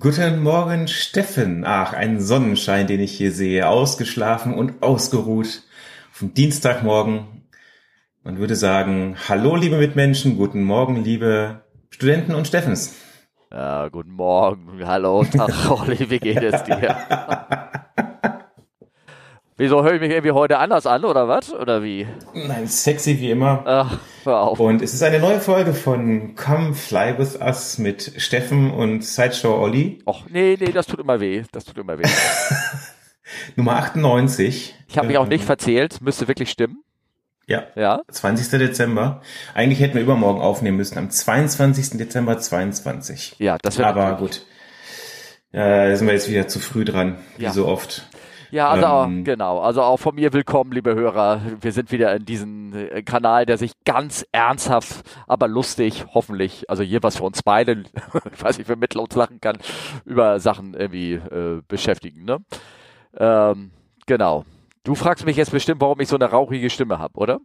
Guten Morgen, Steffen. Ach, ein Sonnenschein, den ich hier sehe. Ausgeschlafen und ausgeruht. Vom Dienstagmorgen. Man würde sagen, hallo, liebe Mitmenschen. Guten Morgen, liebe Studenten und Steffens. Ja, guten Morgen. Hallo, Tag, Olli. Wie geht es dir? Wieso höre ich mich irgendwie heute anders an oder was? Oder wie? Nein, sexy wie immer. Ach, hör auf. Und es ist eine neue Folge von Come Fly With Us mit Steffen und Sideshow Olli. Och, nee, nee, das tut immer weh. Das tut immer weh. Nummer 98. Ich habe mich auch nicht verzählt. Müsste wirklich stimmen. Ja. Ja. 20. Dezember. Eigentlich hätten wir übermorgen aufnehmen müssen, am 22. Dezember 22. Ja, das wäre Aber natürlich- gut. Da sind wir jetzt wieder zu früh dran, wie Ja. so oft. Ja, also auch, Ähm, genau. Also auch von mir willkommen, liebe Hörer. Wir sind wieder in diesem äh, Kanal, der sich ganz ernsthaft, aber lustig, hoffentlich, also jeweils für uns beide, ich weiß nicht, wer mit uns lachen kann, über Sachen irgendwie äh, beschäftigen. Ne? Ähm, genau. Du fragst mich jetzt bestimmt, warum ich so eine rauchige Stimme habe, oder?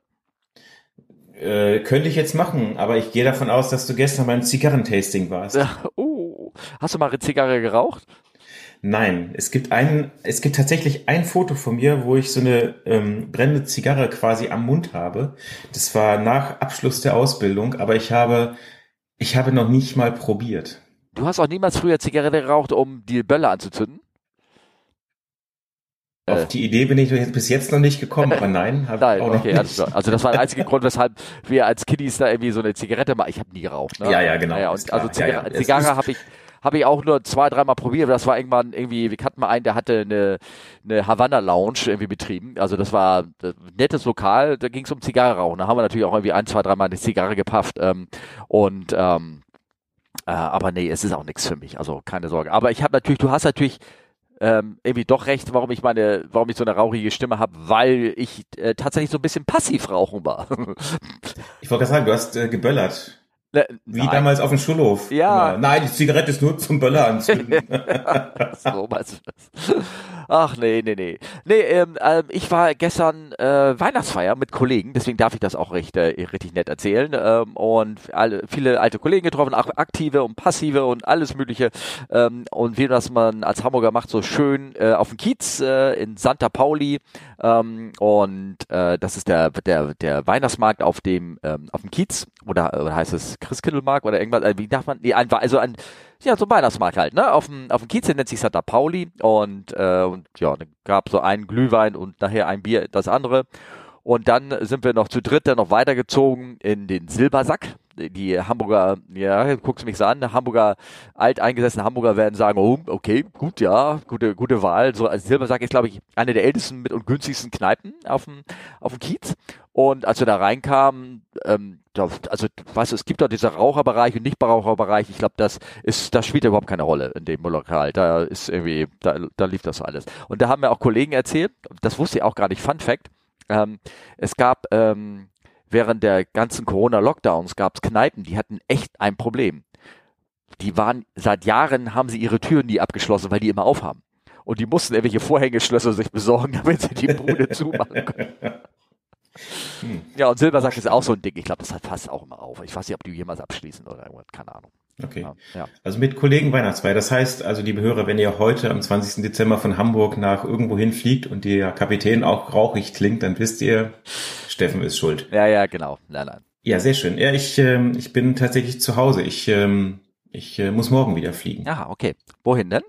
Äh, könnte ich jetzt machen, aber ich gehe davon aus, dass du gestern beim Zigarrentasting warst. Ja, uh, hast du mal eine Zigarre geraucht? Nein, es gibt einen, es gibt tatsächlich ein Foto von mir, wo ich so eine ähm, brennende Zigarre quasi am Mund habe. Das war nach Abschluss der Ausbildung, aber ich habe, ich habe noch nicht mal probiert. Du hast auch niemals früher Zigarette geraucht, um die Bölle anzuzünden? Äh. Auf die Idee bin ich bis jetzt noch nicht gekommen, aber nein, habe Nein, ich auch noch okay, klar. Also das war der einzige Grund, weshalb wir als Kiddies da irgendwie so eine Zigarette mal. Ich habe nie geraucht. Ne? Ja, ja, genau, Ja, und also. Ja, Zigarre, ja. Es Zigarre habe ich habe ich auch nur zwei, dreimal probiert. Das war irgendwann irgendwie, wir hatten mal einen, der hatte eine, eine Havanna Lounge irgendwie betrieben. Also das war ein nettes Lokal, da ging es um Zigarre rauchen. Da haben wir natürlich auch irgendwie ein, zwei, dreimal eine Zigarre gepafft. Ähm, und ähm, äh, aber nee, es ist auch nichts für mich. Also keine Sorge. Aber ich habe natürlich, du hast natürlich ähm, irgendwie doch recht, warum ich meine, warum ich so eine rauchige Stimme habe, weil ich äh, tatsächlich so ein bisschen passiv rauchen war. Ich wollte gerade sagen, du hast äh, geböllert. Wie nein. damals auf dem Schulhof. Ja. Nein, die Zigarette ist nur zum Böller anzünden. so meinst du das? Ach nee, nee, nee. Nee, ähm, ähm, ich war gestern äh, Weihnachtsfeier mit Kollegen, deswegen darf ich das auch recht, äh, richtig nett erzählen. Ähm, und alle, viele alte Kollegen getroffen, auch aktive und passive und alles mögliche. Ähm, und wie das man als Hamburger macht, so schön äh, auf dem Kiez äh, in Santa Pauli. Ähm, und äh, das ist der, der, der Weihnachtsmarkt auf dem, ähm, auf dem Kiez. Oder, oder heißt es Christkindlmarkt oder irgendwas? Äh, wie darf man? Nee, ein, also ein, ja, so ein Weihnachtsmarkt halt, ne? Auf dem, auf dem Kiez, der nennt sich Santa Pauli und, äh, und ja, dann gab so einen Glühwein und nachher ein Bier, das andere. Und dann sind wir noch zu dritt dann noch weitergezogen in den Silbersack. Die Hamburger, ja, guckst mich so an, Hamburger, alteingesessene Hamburger werden sagen, oh, okay, gut, ja, gute, gute Wahl. So, also Silbersack ist, glaube ich, eine der ältesten mit und günstigsten Kneipen auf dem, auf dem Kiez. Und als wir da reinkamen, ähm, da, also, weißt du, es gibt doch dieser Raucherbereich und Nichtraucherbereich. Ich glaube, das ist, das spielt überhaupt keine Rolle in dem Lokal. Da ist irgendwie, da, da lief das alles. Und da haben mir auch Kollegen erzählt, das wusste ich auch gar nicht, Fun Fact, ähm, es gab ähm, während der ganzen Corona-Lockdowns gab es Kneipen, die hatten echt ein Problem. Die waren seit Jahren haben sie ihre Türen nie abgeschlossen, weil die immer aufhaben. Und die mussten irgendwelche Vorhängeschlösser sich besorgen, damit sie die Bude zumachen können. Ja, und Silbersack ist auch so ein Ding. Ich glaube, das hat fast auch immer auf. Ich weiß nicht, ob die jemals abschließen oder irgendwas. Keine Ahnung. Okay. Ja. Also mit Kollegen Weihnachtsfeier. Das heißt, also liebe Hörer, wenn ihr heute am 20. Dezember von Hamburg nach irgendwo hinfliegt und der Kapitän auch rauchig klingt, dann wisst ihr, Steffen ist schuld. ja, ja, genau. Nein, nein. Ja, sehr schön. Ja, ich, ähm, ich bin tatsächlich zu Hause. Ich, ähm, ich äh, muss morgen wieder fliegen. Aha, okay. Wohin denn?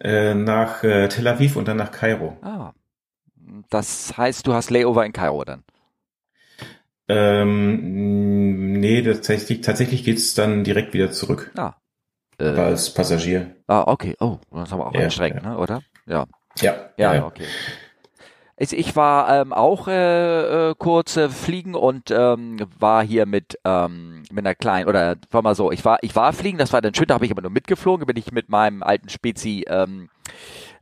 Äh, nach äh, Tel Aviv und dann nach Kairo. Ah. Das heißt, du hast Layover in Kairo dann. Ähm, nee, tatsächlich, tatsächlich geht's dann direkt wieder zurück. Ah. Äh, als Passagier. ah, okay. Oh, das ist aber auch Ja, anstrengend, ja. ne, oder? Ja. Ja, Ja, ja, okay. Ich, ich war ähm, auch äh, äh, kurz äh, fliegen und ähm, war hier mit ähm, mit einer kleinen oder war mal so, ich war ich war fliegen, das war dann schön, da habe ich aber nur mitgeflogen, bin ich mit meinem alten Spezi ähm,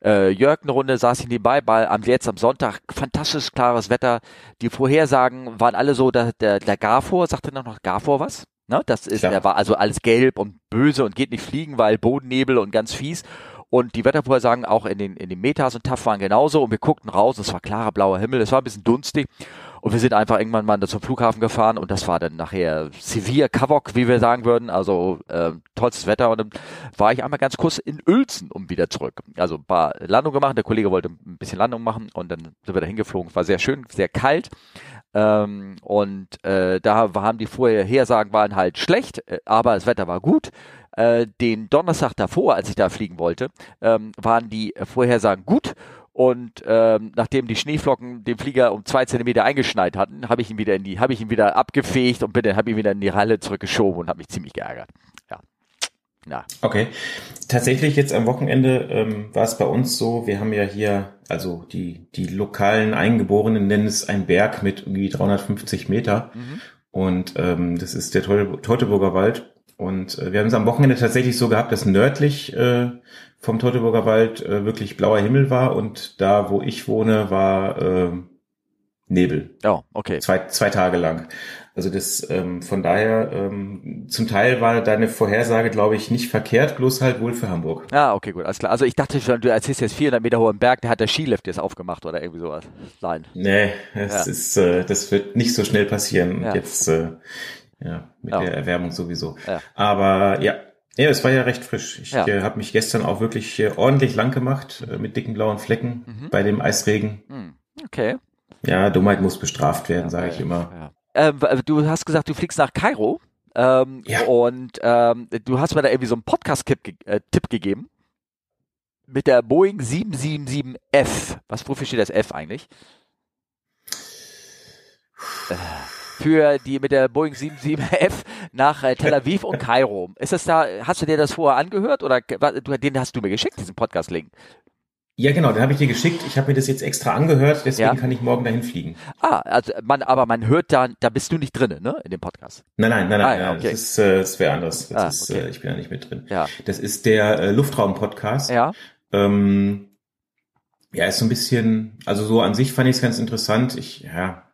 äh, Jörg eine Runde, saß ich nebenbei, bei, am jetzt am Sonntag, fantastisch klares Wetter. Die Vorhersagen waren alle so, der, der, der Garfor, sagte noch noch Garfor was? Ne? Das ist, Klar. der war also alles gelb und böse und geht nicht fliegen, weil Bodennebel und ganz fies. Und die Wettervorhersagen auch in den, in den Metas und TAF waren genauso. Und wir guckten raus, es war klarer blauer Himmel, es war ein bisschen dunstig. Und wir sind einfach irgendwann mal zum Flughafen gefahren und das war dann nachher Sevilla Kavok, wie wir sagen würden, also äh, tollstes Wetter. Und dann war ich einmal ganz kurz in Uelzen um wieder zurück. Also ein paar Landungen gemacht, der Kollege wollte ein bisschen Landung machen und dann sind wir da hingeflogen. War sehr schön, sehr kalt. Ähm, und äh, da haben die Vorhersagen waren halt schlecht, äh, aber das Wetter war gut. Äh, den Donnerstag davor, als ich da fliegen wollte, ähm, waren die Vorhersagen gut. Und ähm, nachdem die Schneeflocken den Flieger um zwei Zentimeter eingeschneit hatten, habe ich ihn wieder in die, habe ich ihn wieder abgefegt und bin habe ihn wieder in die Halle zurückgeschoben und habe mich ziemlich geärgert. Ja. Ja. Okay. Tatsächlich jetzt am Wochenende ähm, war es bei uns so, wir haben ja hier, also die, die lokalen Eingeborenen nennen es ein Berg mit irgendwie 350 Meter. Mhm. Und ähm, das ist der Teutoburger Wald. Und äh, wir haben es am Wochenende tatsächlich so gehabt, dass nördlich äh, vom Teutoburger Wald äh, wirklich blauer Himmel war und da, wo ich wohne, war äh, Nebel. Oh, okay. Zwei, zwei Tage lang. Also das ähm, von daher ähm, zum Teil war deine Vorhersage, glaube ich, nicht verkehrt, bloß halt wohl für Hamburg. Ah, okay, gut, alles klar. Also ich dachte schon, du erzählst jetzt 400 Meter hohen Berg, der hat der Skilift jetzt aufgemacht oder irgendwie sowas. Nein. Nee, es ja. ist, äh, das wird nicht so schnell passieren. Ja. Jetzt äh, ja, mit ja. der Erwärmung sowieso. Ja. Aber ja, ja, es war ja recht frisch. Ich ja. äh, habe mich gestern auch wirklich äh, ordentlich lang gemacht äh, mit dicken blauen Flecken mhm. bei dem Eisregen. Mhm. Okay. Ja, Dummheit muss bestraft werden, ja, sage ich immer. Ähm, du hast gesagt, du fliegst nach Kairo. Ähm, ja. Und ähm, du hast mir da irgendwie so einen Podcast-Tipp äh, Tipp gegeben. Mit der Boeing 777F. Was, wofür steht das F eigentlich? Äh, für die mit der Boeing 77F nach äh, Tel Aviv und Kairo. Ist das da, hast du dir das vorher angehört oder den hast du mir geschickt, diesen Podcast-Link? Ja, genau, den habe ich dir geschickt. Ich habe mir das jetzt extra angehört, deswegen ja. kann ich morgen dahin fliegen. Ah, also man, aber man hört da, da bist du nicht drin, ne, in dem Podcast. Nein, nein, nein, nein, ah, okay. das ist, äh, das wäre anders. Das ah, ist, okay. äh, ich bin ja nicht mit drin. Ja. Das ist der äh, Luftraum-Podcast. Ja. Ähm, ja, ist so ein bisschen, also so an sich fand ich es ganz interessant. Ich, ja,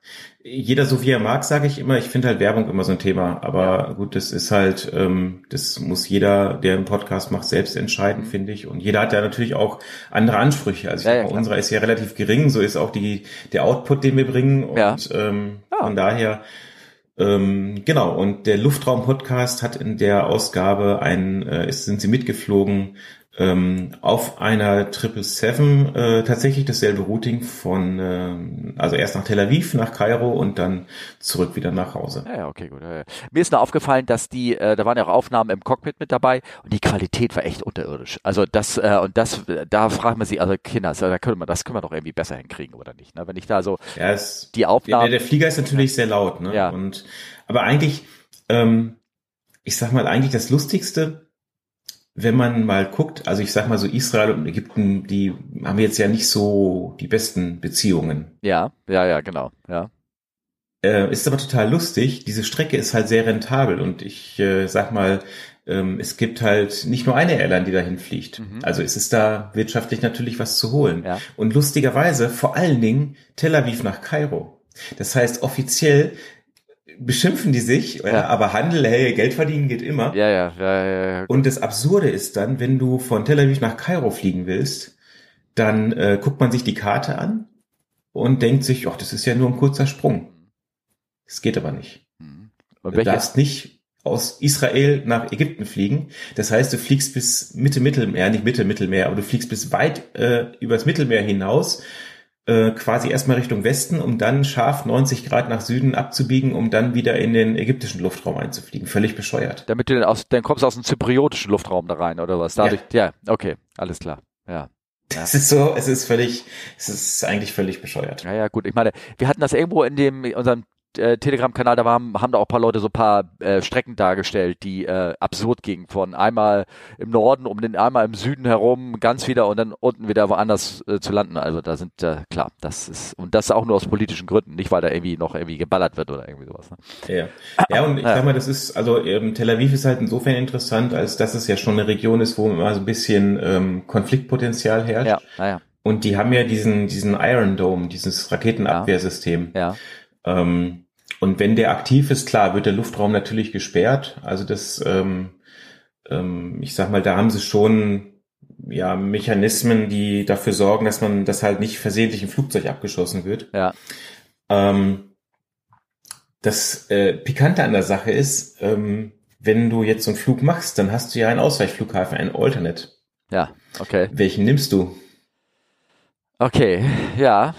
jeder so wie er mag, sage ich immer. Ich finde halt Werbung immer so ein Thema. Aber gut, das ist halt, ähm, das muss jeder, der einen Podcast macht, selbst entscheiden, finde ich. Und jeder hat ja natürlich auch andere Ansprüche. Also ja, ja, unserer ist ja relativ gering, so ist auch die der Output, den wir bringen. Und ja. ähm, von daher ähm, genau, und der Luftraum-Podcast hat in der Ausgabe ein, äh, sind sie mitgeflogen ähm, auf einer 777 äh, tatsächlich dasselbe Routing von, äh, also erst nach Tel Aviv, nach Kairo und dann zurück wieder nach Hause. Ja, okay, gut. Mir ist nur aufgefallen, dass die, äh, da waren ja auch Aufnahmen im Cockpit mit dabei und die Qualität war echt unterirdisch. Also das, äh, und das, da fragt man sich, also Kinder, da können wir, das können wir doch irgendwie besser hinkriegen, oder nicht? Ne? Wenn ich da so ja, es, die Aufnahmen. Ja, der, der Flieger ist natürlich sehr laut, ne? Ja. Und, aber eigentlich, ähm, ich sag mal, eigentlich das Lustigste, wenn man mal guckt, also ich sag mal so Israel und Ägypten, die haben jetzt ja nicht so die besten Beziehungen. Ja, ja, ja, genau, ja. Äh, ist aber total lustig. Diese Strecke ist halt sehr rentabel und ich äh, sag mal, ähm, es gibt halt nicht nur eine Airline, die dahin fliegt. Mhm. Also es ist da wirtschaftlich natürlich was zu holen. Ja. Und lustigerweise vor allen Dingen Tel Aviv nach Kairo. Das heißt, offiziell beschimpfen die sich, ja. aber Handel, hey, Geld verdienen geht immer. Ja, ja, ja, ja, ja. Und das Absurde ist dann, wenn du von Tel Aviv nach Kairo fliegen willst, dann äh, guckt man sich die Karte an und denkt sich, ach, das ist ja nur ein kurzer Sprung. Das geht aber nicht. Mhm. Du darfst nicht aus Israel nach Ägypten fliegen. Das heißt, du fliegst bis Mitte Mittelmeer, nicht Mitte Mittelmeer, aber du fliegst bis weit äh, übers Mittelmeer hinaus äh, quasi erstmal Richtung Westen, um dann scharf 90 Grad nach Süden abzubiegen, um dann wieder in den ägyptischen Luftraum einzufliegen. Völlig bescheuert. Damit du dann, aus, dann kommst du aus dem zypriotischen Luftraum da rein, oder was? Dadurch, ja, ja okay, alles klar. Ja. Ja. Es ist so, es ist völlig, es ist eigentlich völlig bescheuert. Ja, ja, gut. Ich meine, wir hatten das irgendwo in dem, unserem äh, Telegram-Kanal, da waren, haben da auch ein paar Leute so ein paar äh, Strecken dargestellt, die äh, absurd gingen. Von einmal im Norden um den einmal im Süden herum, ganz wieder und dann unten wieder woanders äh, zu landen. Also da sind äh, klar, das ist und das auch nur aus politischen Gründen, nicht weil da irgendwie noch irgendwie geballert wird oder irgendwie sowas. Ne? Ja. ja, und ich ja. sag mal, das ist, also ähm, Tel Aviv ist halt insofern interessant, als dass es ja schon eine Region ist, wo immer so ein bisschen ähm, Konfliktpotenzial herrscht. Ja, naja. Und die haben ja diesen, diesen Iron Dome, dieses Raketenabwehrsystem. Ja. ja. Ähm, und wenn der aktiv ist, klar, wird der Luftraum natürlich gesperrt. Also das, ähm, ähm, ich sag mal, da haben sie schon ja Mechanismen, die dafür sorgen, dass man, dass halt nicht versehentlich ein Flugzeug abgeschossen wird. Ja. Ähm, Das äh, Pikante an der Sache ist, ähm, wenn du jetzt so einen Flug machst, dann hast du ja einen Ausweichflughafen, einen Alternate. Ja, okay. Welchen nimmst du? Okay, ja,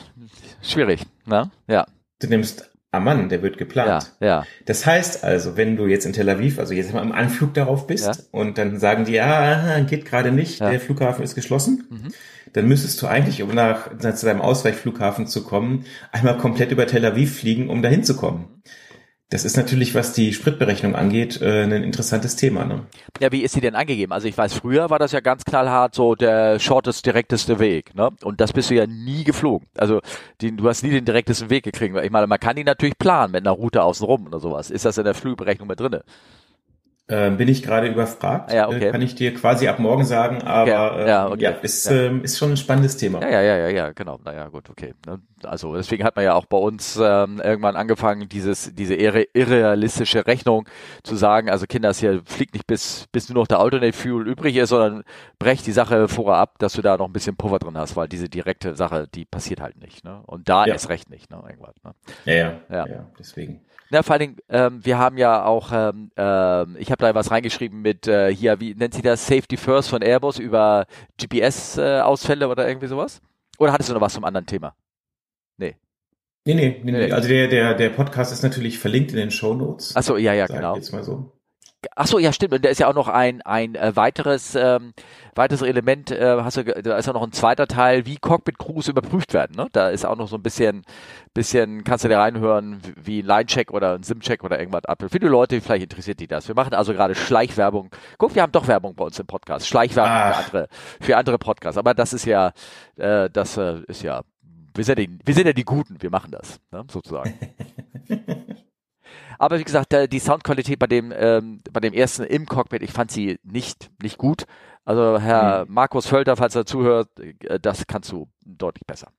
schwierig, ne? Ja. Du nimmst Amman, der wird geplant. Ja, ja. Das heißt also, wenn du jetzt in Tel Aviv, also jetzt mal im Anflug darauf bist Ja. und dann sagen die, ja, geht gerade nicht, Ja. der Flughafen ist geschlossen, Mhm. dann müsstest du eigentlich, um nach, zu deinem Ausweichflughafen zu kommen, einmal komplett über Tel Aviv fliegen, um dahin zu kommen. Das ist natürlich, was die Spritberechnung angeht, äh, ein interessantes Thema. Ne? Ja, wie ist sie denn angegeben? Also ich weiß, früher war das ja ganz knallhart so der shortest, direkteste Weg, ne? Und das bist du ja nie geflogen. Also den, du hast nie den direktesten Weg gekriegt. Ich meine, man kann die natürlich planen mit einer Route außenrum oder sowas. Ist das in der Flugberechnung mit drinne? Ähm, bin ich gerade überfragt, Ja, okay. äh, kann ich dir quasi ab morgen sagen, aber Okay. äh, Ja, okay. ja, ist, Ja. Ähm, ist schon ein spannendes Thema. Ja, ja, ja, ja, ja, genau. Naja, gut, okay. Ne? Also deswegen hat man ja auch bei uns ähm, irgendwann angefangen, dieses, diese irre, irrealistische Rechnung zu sagen, also Kinder, hier fliegt nicht bis, bis nur noch der Alternate Fuel übrig ist, sondern brech die Sache vorher ab, dass du da noch ein bisschen Puffer drin hast, weil diese direkte Sache, die passiert halt nicht. Ne? Und da Ja. ist recht nicht, ne? Irgendwas, ne? Ja, ja, Ja. ja. deswegen. Ja, vor allen Dingen, ähm, wir haben ja auch, ähm, ähm, ich habe da was reingeschrieben mit äh, hier, wie nennt sie das, Safety First von Airbus über GPS-Ausfälle oder irgendwie sowas? Oder hattest du noch was zum anderen Thema? Nee, nee, nee, Nee. nee. Also der, der, der Podcast ist natürlich verlinkt in den Show Notes. Achso, ja, ja, genau. Jetzt mal so. Ach so, ja, stimmt. Und da ist ja auch noch ein ein äh, weiteres ähm, weiteres Element. Äh, hast du, da ist ja noch ein zweiter Teil, wie Cockpit Crews überprüft werden. Ne? Da ist auch noch so ein bisschen, bisschen kannst du da reinhören, wie- ein Line-Check oder ein Sim-Check oder irgendwas ab. Für die Leute, vielleicht interessiert die das. Wir machen also gerade Schleichwerbung. Guck, wir haben doch Werbung bei uns im Podcast. Schleichwerbung für andere, für andere Podcasts. Aber das ist ja, äh, das äh, ist ja, wir sind ja die, wir sind ja die Guten. Wir machen das, ne? sozusagen. Aber wie gesagt, äh, die Soundqualität bei dem, ähm, bei dem ersten im Cockpit, ich fand sie nicht, nicht gut. Also Herr Markus Völter, falls er zuhört, äh, das kannst du deutlich besser.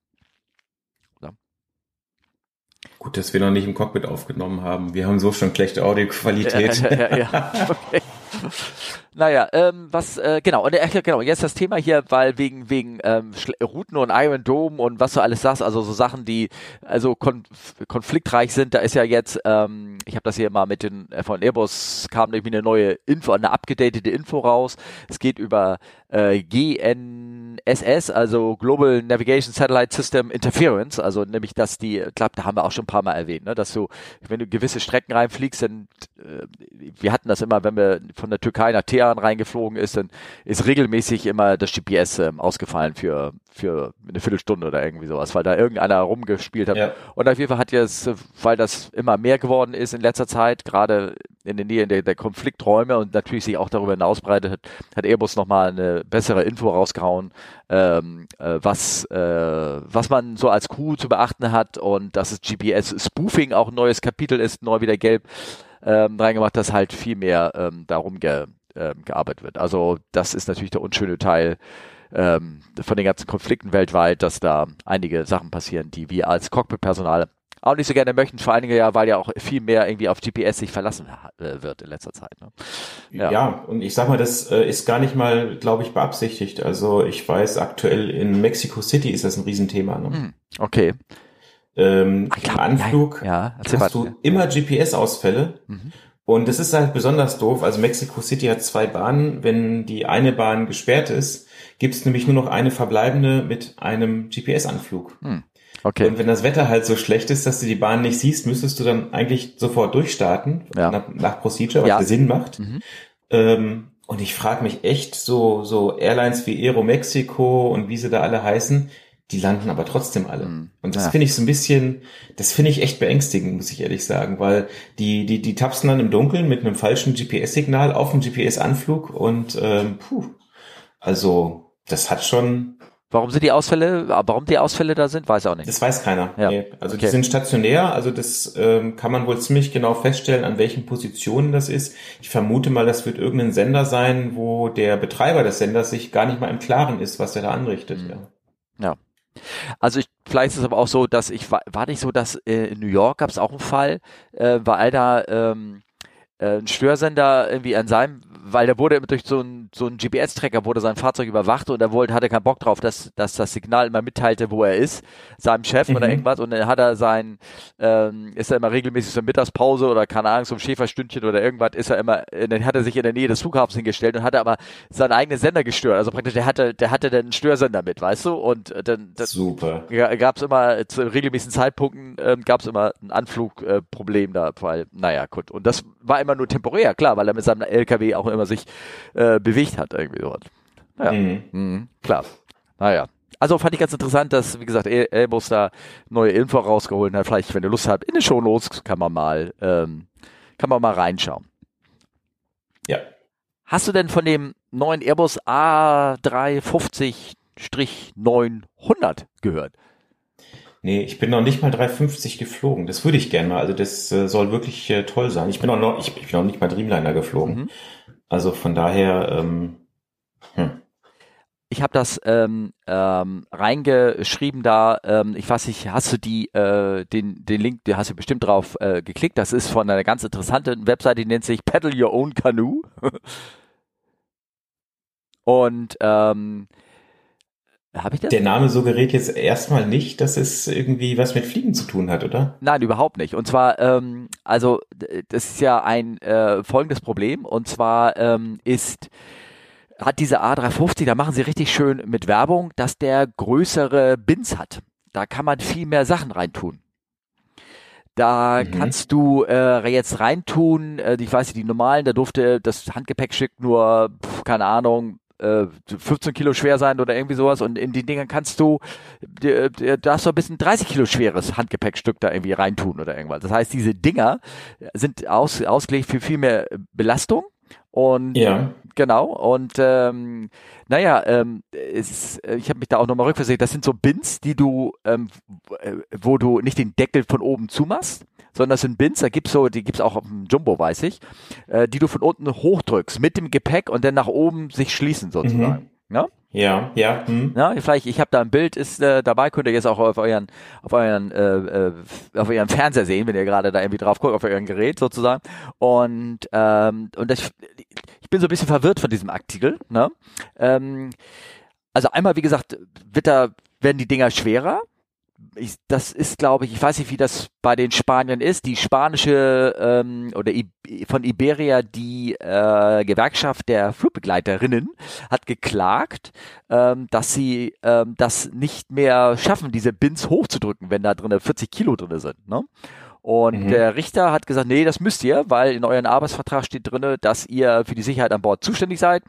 Gut, dass wir noch nicht im Cockpit aufgenommen haben. Wir haben so schon schlechte Audioqualität. ja, ja, okay. Naja, ähm, was, äh, genau, und äh, genau, jetzt das Thema hier, weil wegen, wegen ähm, Schle- Routen und Iron Dome und was du alles sagst, also so Sachen, die also konf konfliktreich sind, da ist ja jetzt, ähm, ich habe das hier mal mit den, äh, von Airbus kam irgendwie eine neue Info, eine abgedatete Info raus. Es geht über äh, GNSS, also Global Navigation Satellite System Interference, also nämlich, dass die, ich glaube, da haben wir auch schon ein paar Mal erwähnt, ne, dass du, wenn du gewisse Strecken reinfliegst, dann, äh, wir hatten das immer, wenn wir von der Türkei nach Teheran reingeflogen ist, dann ist regelmäßig immer das GPS ähm, ausgefallen für, für eine Viertelstunde oder irgendwie sowas, weil da irgendeiner rumgespielt hat. Ja. Und auf jeden Fall hat jetzt, weil das immer mehr geworden ist in letzter Zeit, gerade in der Nähe der, der Konflikträume und natürlich sich auch darüber hinaus breitet, hat, hat Airbus nochmal eine bessere Info rausgehauen, ähm, äh, was, äh, was man so als Crew zu beachten hat und dass es GPS-Spoofing auch ein neues Kapitel ist, neu wieder gelb ähm, reingemacht, dass halt viel mehr ähm, darum ge, ähm, gearbeitet wird. Also das ist natürlich der unschöne Teil ähm, von den ganzen Konflikten weltweit, dass da einige Sachen passieren, die wir als Cockpit-Personal auch nicht so gerne möchten, vor allen Dingen ja, weil ja auch viel mehr irgendwie auf GPS sich verlassen äh, wird in letzter Zeit. Ne? Ja. Ja. und ich sag mal, das äh, ist gar nicht mal, glaube ich, beabsichtigt. Also ich weiß, aktuell in Mexico City ist das ein Riesenthema. Ne? Hm, Okay. Ähm, Ich glaub, Im Anflug Ja, ja hast weiter. du immer GPS-Ausfälle. Mhm. Und das ist halt besonders doof. Also Mexico City hat zwei Bahnen. Wenn die eine Bahn gesperrt ist, gibt es nämlich nur noch eine verbleibende mit einem GPS-Anflug. Okay. Und wenn das Wetter halt so schlecht ist, dass du die Bahn nicht siehst, müsstest du dann eigentlich sofort durchstarten, Ja. nach, nach Procedure, was Ja. ja Sinn macht. Mhm. Ähm, und ich frage mich echt, so, so Airlines wie Aero Mexico und wie sie da alle heißen, die landen aber trotzdem alle. Mhm. Und das Ja. finde ich so ein bisschen, das finde ich echt beängstigend, muss ich ehrlich sagen, weil die, die, die tapsen dann im Dunkeln mit einem falschen GPS-Signal auf dem GPS-Anflug und ähm, puh, also das hat schon, Warum sind die Ausfälle, warum die Ausfälle da sind, weiß auch nicht. das weiß keiner. Ja. Nee. Also Okay. die sind stationär, also das ähm, kann man wohl ziemlich genau feststellen, an welchen Positionen das ist. Ich vermute mal, das wird irgendein Sender sein, wo der Betreiber des Senders sich gar nicht mal im Klaren ist, was er da anrichtet. Mhm. Ja. Also ich, vielleicht ist es aber auch so, dass ich war, war nicht so, dass äh, in New York gab es auch einen Fall, äh, weil da ähm, äh, einen Störsender irgendwie an seinem weil der wurde durch so einen so einen GPS-Tracker wurde sein Fahrzeug überwacht und er wollte, hatte keinen Bock drauf, dass, dass das Signal immer mitteilte, wo er ist, seinem Chef mhm. oder irgendwas und dann hat er sein, ähm, ist er immer regelmäßig zur Mittagspause oder keine Ahnung, zum Schäferstündchen oder irgendwas, ist er immer, dann hat er sich in der Nähe des Flughafens hingestellt und hatte aber seinen eigenen Sender gestört, also praktisch, der hatte, der hatte dann einen Störsender mit, weißt du, und dann, dann Super. gab es immer, zu regelmäßigen Zeitpunkten ähm, gab es immer ein Anflugproblem äh, da, weil, naja, gut, und das war immer nur temporär, klar, weil er mit seinem LKW auch immer sich äh, bewegt hat, irgendwie dort. Ja, mhm. Mhm, klar. Naja. Also fand ich ganz interessant, dass, wie gesagt, Airbus da neue Info rausgeholt hat. Vielleicht, wenn ihr Lust habt, in den Shownotes kann man mal, ähm, kann man mal reinschauen. Ja. Hast du denn von dem neuen Airbus A350-900 gehört? Nee, ich bin noch nicht mal 350 geflogen. Das würde ich gerne mal. Also das äh, soll wirklich äh, toll sein. Ich bin auch noch, ich, ich bin noch nicht mal Dreamliner geflogen. Mhm. Also von daher, ähm, hm. Ich habe das ähm, ähm, reingeschrieben da, ähm, ich weiß nicht, hast du die, äh, den, den Link, den hast du bestimmt drauf äh, geklickt, das ist von einer ganz interessanten Webseite, die nennt sich Paddle Your Own Canoe. Und ähm, habe ich das? Der Name suggeriert jetzt erstmal nicht, dass es irgendwie was mit Fliegen zu tun hat, oder? Nein, überhaupt nicht. Und zwar, ähm, also das ist ja ein äh, folgendes Problem. Und zwar ähm, ist hat diese A350, da machen sie richtig schön mit Werbung, dass der größere Bins hat. Da kann man viel mehr Sachen reintun. Da mhm. kannst du äh, jetzt reintun, äh, ich weiß nicht, die normalen, da durfte das Handgepäckstück nur, pf, keine Ahnung, 15 äh, Kilo schwer sein oder irgendwie sowas und in die Dingern kannst du, da hast du ein bisschen 30 Kilo schweres Handgepäckstück da irgendwie reintun oder irgendwas. Das heißt, diese Dinger sind aus, ausgelegt für viel mehr Belastung und ja. genau, und ähm, naja, ähm, es, ich habe mich da auch nochmal rückversichert, das sind so Bins, die du, ähm, wo du nicht den Deckel von oben zumachst, sondern das sind Bins, da gibt's so, die gibt's auch auf dem Jumbo, weiß ich, äh, die du von unten hochdrückst mit dem Gepäck und dann nach oben sich schließen sozusagen. Mhm. Ja? Ja, ja. Hm. Ja, vielleicht, ich habe da ein Bild ist äh, dabei, könnt ihr jetzt auch auf euren, auf euren, äh, äh, auf euren Fernseher sehen, wenn ihr gerade da irgendwie drauf guckt, auf euren Gerät sozusagen. Und ähm, und das, ich bin so ein bisschen verwirrt von diesem Artikel. Ne? Ähm, also einmal, wie gesagt, wird da werden die Dinger schwerer ich, das ist, glaube ich, ich weiß nicht, wie das bei den Spaniern ist. Die spanische ähm, oder I von Iberia, die äh, Gewerkschaft der Flugbegleiterinnen, hat geklagt, ähm, dass sie ähm, das nicht mehr schaffen, diese Bins hochzudrücken, wenn da drin 40 Kilo drin sind. Ne? Und mhm. der Richter hat gesagt, nee, das müsst ihr, weil in euren Arbeitsvertrag steht drinne, dass ihr für die Sicherheit an Bord zuständig seid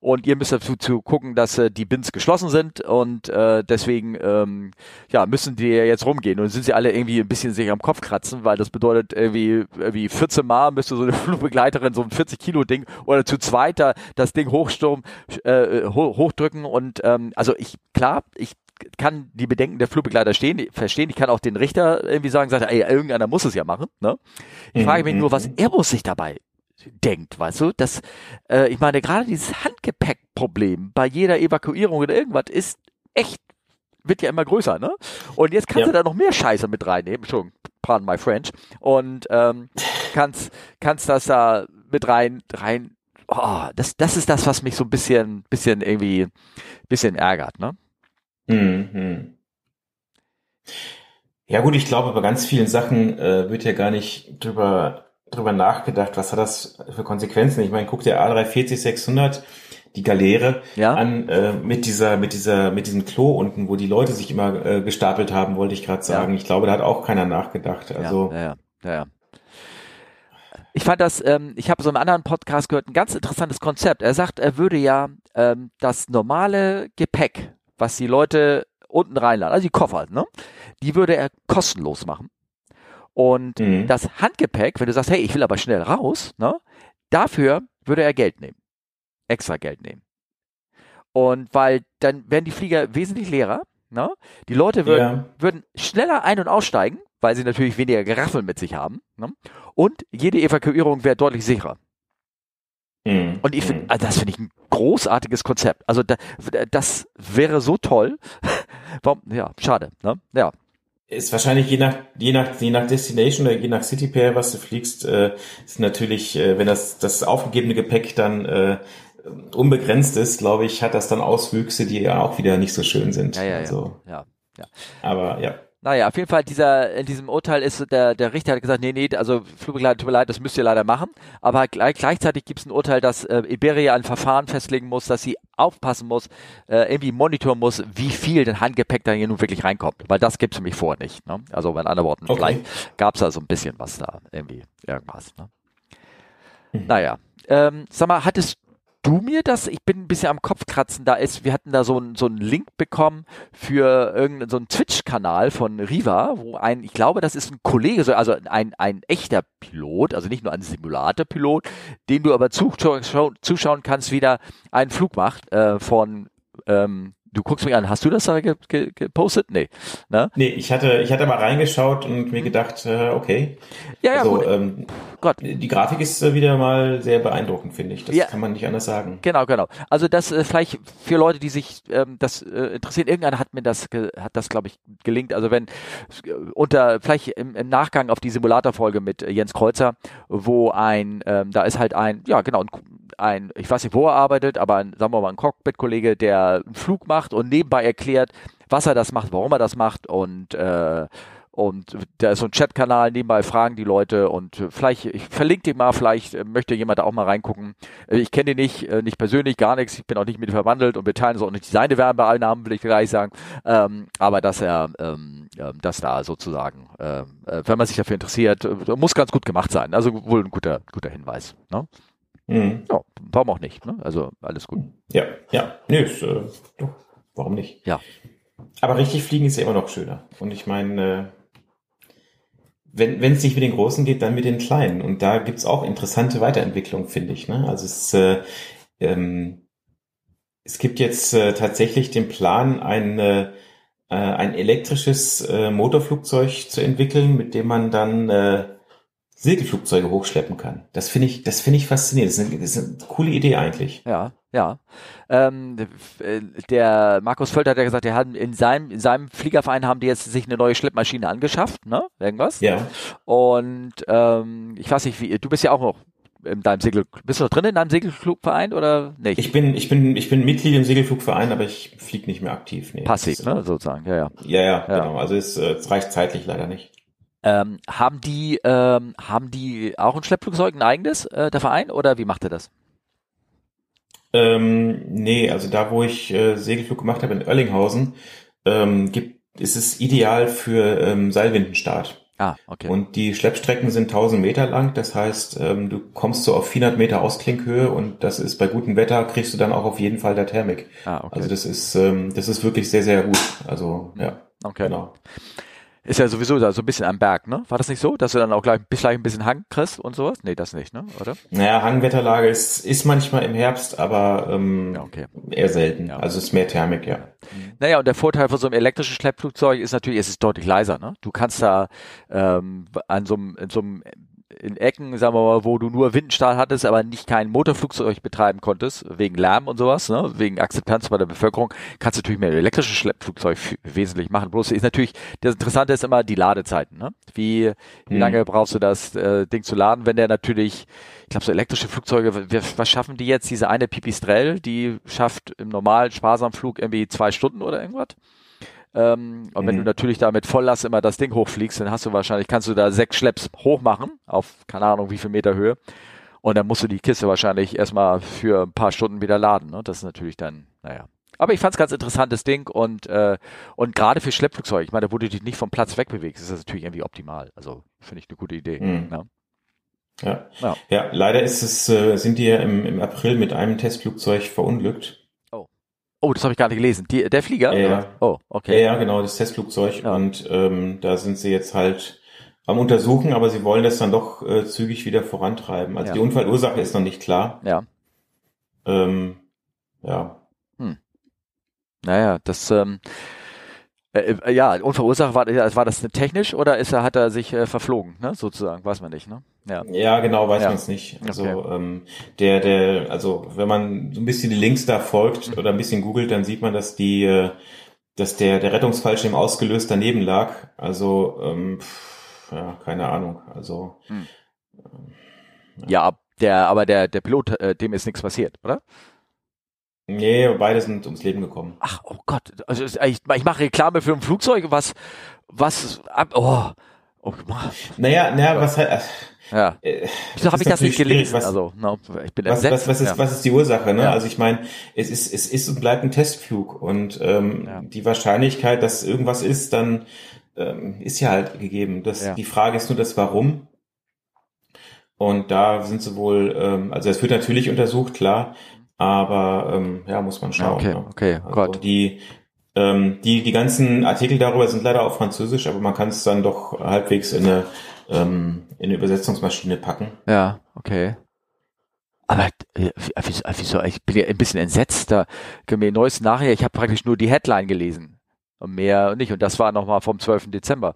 und ihr müsst dazu zu gucken, dass äh, die Bins geschlossen sind und äh, deswegen ähm, ja müssen die jetzt rumgehen und sind sie alle irgendwie ein bisschen sich am Kopf kratzen, weil das bedeutet irgendwie irgendwie 14 Mal müsste so eine Flugbegleiterin so ein 40 Kilo Ding oder zu zweiter das Ding hochsturm äh, ho hochdrücken und ähm, also ich klar ich kann die Bedenken der Flugbegleiter stehen, verstehen. Ich kann auch den Richter irgendwie sagen, sagt, ey, irgendeiner muss es ja machen. Ne? Ich frage mich nur, was mhm. Airbus sich dabei denkt, weißt du? Das, äh, ich meine, gerade dieses Handgepäckproblem bei jeder Evakuierung oder irgendwas ist echt, wird ja immer größer, ne? Und jetzt kannst ja. du da noch mehr Scheiße mit reinnehmen, schon, pardon my French, und ähm, kannst, kannst das da mit rein, rein, oh, das, das ist das, was mich so ein bisschen, bisschen irgendwie, bisschen ärgert, ne? Mhm. Ja gut, ich glaube, bei ganz vielen Sachen äh, wird ja gar nicht drüber drüber nachgedacht, was hat das für Konsequenzen? Ich meine, guck dir A340 600 die Galeere ja? an äh, mit dieser mit dieser mit diesem Klo unten, wo die Leute sich immer äh, gestapelt haben, wollte ich gerade sagen. Ja. Ich glaube, da hat auch keiner nachgedacht. Also ja, ja, ja. ja. Ich fand das, ähm, ich habe so einen anderen Podcast gehört, ein ganz interessantes Konzept. Er sagt, er würde ja ähm, das normale Gepäck, was die Leute unten reinladen, also die Koffer, ne, die würde er kostenlos machen. Und mhm. das Handgepäck, wenn du sagst, hey, ich will aber schnell raus, ne, dafür würde er Geld nehmen. Extra Geld nehmen. Und weil dann werden die Flieger wesentlich leerer, ne? Die Leute würden, ja. würden schneller ein- und aussteigen, weil sie natürlich weniger Geraffel mit sich haben. Ne? Und jede Evakuierung wäre deutlich sicherer. Mhm. Und ich finde, mhm. also das finde ich ein großartiges Konzept. Also da, das wäre so toll. Ja, schade. Ne? Ja. Ist wahrscheinlich je nach je nach je nach Destination oder je nach City Pair, was du fliegst, äh, ist natürlich, äh, wenn das das aufgegebene Gepäck dann äh, unbegrenzt ist, glaube ich, hat das dann Auswüchse, die ja auch wieder nicht so schön sind. Ja, ja, also, ja. ja, ja. Aber ja. Naja, auf jeden Fall, dieser, in diesem Urteil ist der, der Richter hat gesagt, nee, nee, also Flugbegleiter, tut mir leid, das müsst ihr leider machen. Aber gleich, gleichzeitig gibt es ein Urteil, dass äh, Iberia ein Verfahren festlegen muss, dass sie aufpassen muss, äh, irgendwie monitoren muss, wie viel denn Handgepäck da hier nun wirklich reinkommt. Weil das gibt's nämlich vorher nicht. Ne? Also mit anderen Worten, Okay. vielleicht gab's da so ein bisschen was da, irgendwie, irgendwas. Ne? Mhm. Naja, ähm, sag mal, hattest du mir das? Ich bin ein bisschen am Kopfkratzen. Da ist, wir hatten da so einen so einen Link bekommen für irgendeinen so einen Twitch-Kanal von Riva, wo ein, ich glaube, das ist ein Kollege, so- also ein, ein echter Pilot, also nicht nur ein Simulator-Pilot, dem du aber zuschau schau- zuschauen kannst, wie der einen Flug macht äh, von ähm, Du guckst mich an, hast du das da ge ge gepostet? Nee. Ne? Nee, ich hatte, ich hatte mal reingeschaut und mir gedacht, äh, okay. Ja, ja, also, gut. ähm, Gott. die Grafik ist äh, wieder mal sehr beeindruckend, finde ich. Das Ja. kann man nicht anders sagen. Genau, genau. Also das äh, vielleicht für Leute, die sich ähm, das äh, interessieren, irgendeiner hat mir das hat das glaube ich gelingt. Also wenn äh, unter vielleicht im, im Nachgang auf die Simulatorfolge mit Jens Kreuzer, wo ein ähm, da ist halt ein ja genau ein, ein ich weiß nicht wo er arbeitet, aber ein, sagen wir mal ein Cockpit-Kollege, der einen Flug macht und nebenbei erklärt, was er das macht, warum er das macht und äh, und da ist so ein Chatkanal, nebenbei fragen die Leute und äh, vielleicht, ich verlinke den mal, vielleicht äh, möchte jemand da auch mal reingucken. Äh, Ich kenne den nicht, äh, nicht persönlich, gar nichts, ich bin auch nicht mit ihm verwandelt und wir teilen so auch nicht seine Werbeeinnahmen, will ich gleich sagen. Ähm, aber dass er, ähm, ähm, dass da sozusagen, ähm, äh, wenn man sich dafür interessiert, äh, muss ganz gut gemacht sein. Also wohl ein guter, guter Hinweis. Ne? Mhm. Ja, warum auch nicht, ne? Also alles gut. Ja, ja. Nö, ist, äh, warum nicht? Ja. Aber richtig fliegen ist ja immer noch schöner. Und ich meine, äh, wenn wenn es nicht mit den Großen geht, dann mit den Kleinen. Und da gibt's auch interessante Weiterentwicklungen, finde ich. Ne? Also es, äh, ähm, es gibt jetzt äh, tatsächlich den Plan, ein, äh, äh, ein elektrisches äh, Motorflugzeug zu entwickeln, mit dem man dann äh, Segelflugzeuge hochschleppen kann. Das finde ich, das finde ich faszinierend. Das ist, eine, das ist eine coole Idee eigentlich. Ja, ja. Ähm, äh, der Markus Völter hat ja gesagt, der hat in seinem, in seinem Fliegerverein haben die jetzt sich eine neue Schleppmaschine angeschafft, ne? Irgendwas. Ja. Und ähm, ich weiß nicht, wie, du bist ja auch noch in deinem Segel, bist du noch drin in deinem Segelflugverein oder nicht? Ich bin, ich bin, ich bin Mitglied im Segelflugverein, aber ich fliege nicht mehr aktiv. Nee, Passiv, das, ne? Sozusagen, ja, ja. Ja, ja, Ja. genau. Also es, äh, es reicht zeitlich leider nicht. Ähm, haben die, ähm, haben die auch ein Schleppflugzeug, ein eigenes, äh, der Verein, oder wie macht er das? Ähm, nee, also da, wo ich äh, Segelflug gemacht habe in Oerlinghausen, ähm, gibt, ist es ideal für ähm, Seilwindenstart. Ah, okay. Und die Schleppstrecken sind 1000 Meter lang. Das heißt, ähm, du kommst so auf 400 Meter Ausklinkhöhe und das ist bei gutem Wetter kriegst du dann auch auf jeden Fall der Thermik. ah, okay. Also das ist, ähm, das ist wirklich sehr, sehr gut. Also ja, okay. genau. Ist ja sowieso da so ein bisschen am Berg, ne? War das nicht so, dass du dann auch gleich, bis gleich ein bisschen Hang kriegst und sowas? Nee, das nicht, ne? Oder? Naja, Hangwetterlage ist, ist manchmal im Herbst, aber ähm, Ja, okay. eher selten. Ja. Also es ist mehr Thermik, ja. Naja, und der Vorteil von so einem elektrischen Schleppflugzeug ist natürlich, es ist deutlich leiser. Ne? Du kannst da ähm, an so einem, in so einem in Ecken, sagen wir mal, wo du nur Windenstahl hattest, aber nicht kein Motorflugzeug betreiben konntest, wegen Lärm und sowas, ne? wegen Akzeptanz bei der Bevölkerung, kannst du natürlich mit einem elektrischen Schleppflugzeug wesentlich machen. Bloß ist natürlich, das Interessante ist immer die Ladezeiten. Ne? Wie, wie Mhm. lange brauchst du das äh, Ding zu laden, wenn der natürlich, ich glaube, so elektrische Flugzeuge, was schaffen die jetzt? Diese eine Pipistrel, die schafft im normalen Sparsamflug irgendwie zwei Stunden oder irgendwas. Ähm, und wenn Mhm. du natürlich da mit Volllast immer das Ding hochfliegst, dann hast du wahrscheinlich, kannst du da sechs Schlepps hoch machen, auf keine Ahnung wie viel Meter Höhe. Und dann musst du die Kiste wahrscheinlich erstmal für ein paar Stunden wieder laden. Ne? Das ist natürlich dann, naja. Aber ich fand's ganz interessantes Ding und, äh, und gerade für Schleppflugzeuge, ich meine, wo du dich nicht vom Platz wegbewegst, ist das natürlich irgendwie optimal. Also finde ich eine gute Idee. Mhm. Ja. Ja. Ja. ja, leider ist es, äh, sind die ja im, im April mit einem Testflugzeug verunglückt. Oh, das habe ich nicht gelesen. Die, der Flieger? Ja, ja. Oh, Ja, okay. ja, genau, das Testflugzeug. Ja. Und ähm, da sind sie jetzt halt am Untersuchen, aber sie wollen das dann doch äh, zügig wieder vorantreiben. Also Ja. die Unfallursache ist noch nicht klar. Ja. Ähm, ja. Naja, das, ähm, äh, äh, ja, Unverursacht war, war das technisch oder ist er, hat er sich äh, verflogen, ne, sozusagen, weiß man nicht, ne? Ja. Ja, genau, weiß Ja. man es nicht. Also Okay. ähm, der, der, also wenn man so ein bisschen die Links da folgt Mhm. oder ein bisschen googelt, dann sieht man, dass die, äh, dass der, der Rettungsfallschirm ausgelöst daneben lag. Also, ähm, pff, ja, keine Ahnung. Also. Hm. ja. ja, der, aber der, der Pilot, äh, dem ist nichts passiert, oder? Nee, beide sind ums Leben gekommen. Ach, oh Gott. Also ich, ich mache Reklame für ein Flugzeug, was, was, oh, oh Naja, naja, was halt, ja. Äh, Wieso habe ich das nicht gelesen? Was, also, no, ich bin was, was, was, ist, ja. was ist die Ursache? Ne? Ja. Also ich meine, es ist, es ist und bleibt ein Testflug und ähm, ja. die Wahrscheinlichkeit, dass irgendwas ist, dann ähm, ist ja halt gegeben. Das, Die Frage ist nur das Warum. Und da sind sie wohl, ähm, also es wird natürlich untersucht, klar, aber ähm, ja, muss man schauen. Okay, ne? okay, also Gott. Die, ähm, die, die ganzen Artikel darüber sind leider auf Französisch, aber man kann es dann doch halbwegs in eine, ähm, in eine Übersetzungsmaschine packen. Ja, okay. Aber äh, wieso, wieso, ich bin ja ein bisschen entsetzt. Da mir neues nachher, ich habe praktisch nur die Headline gelesen. Und mehr nicht. Und das war nochmal vom 12. Dezember.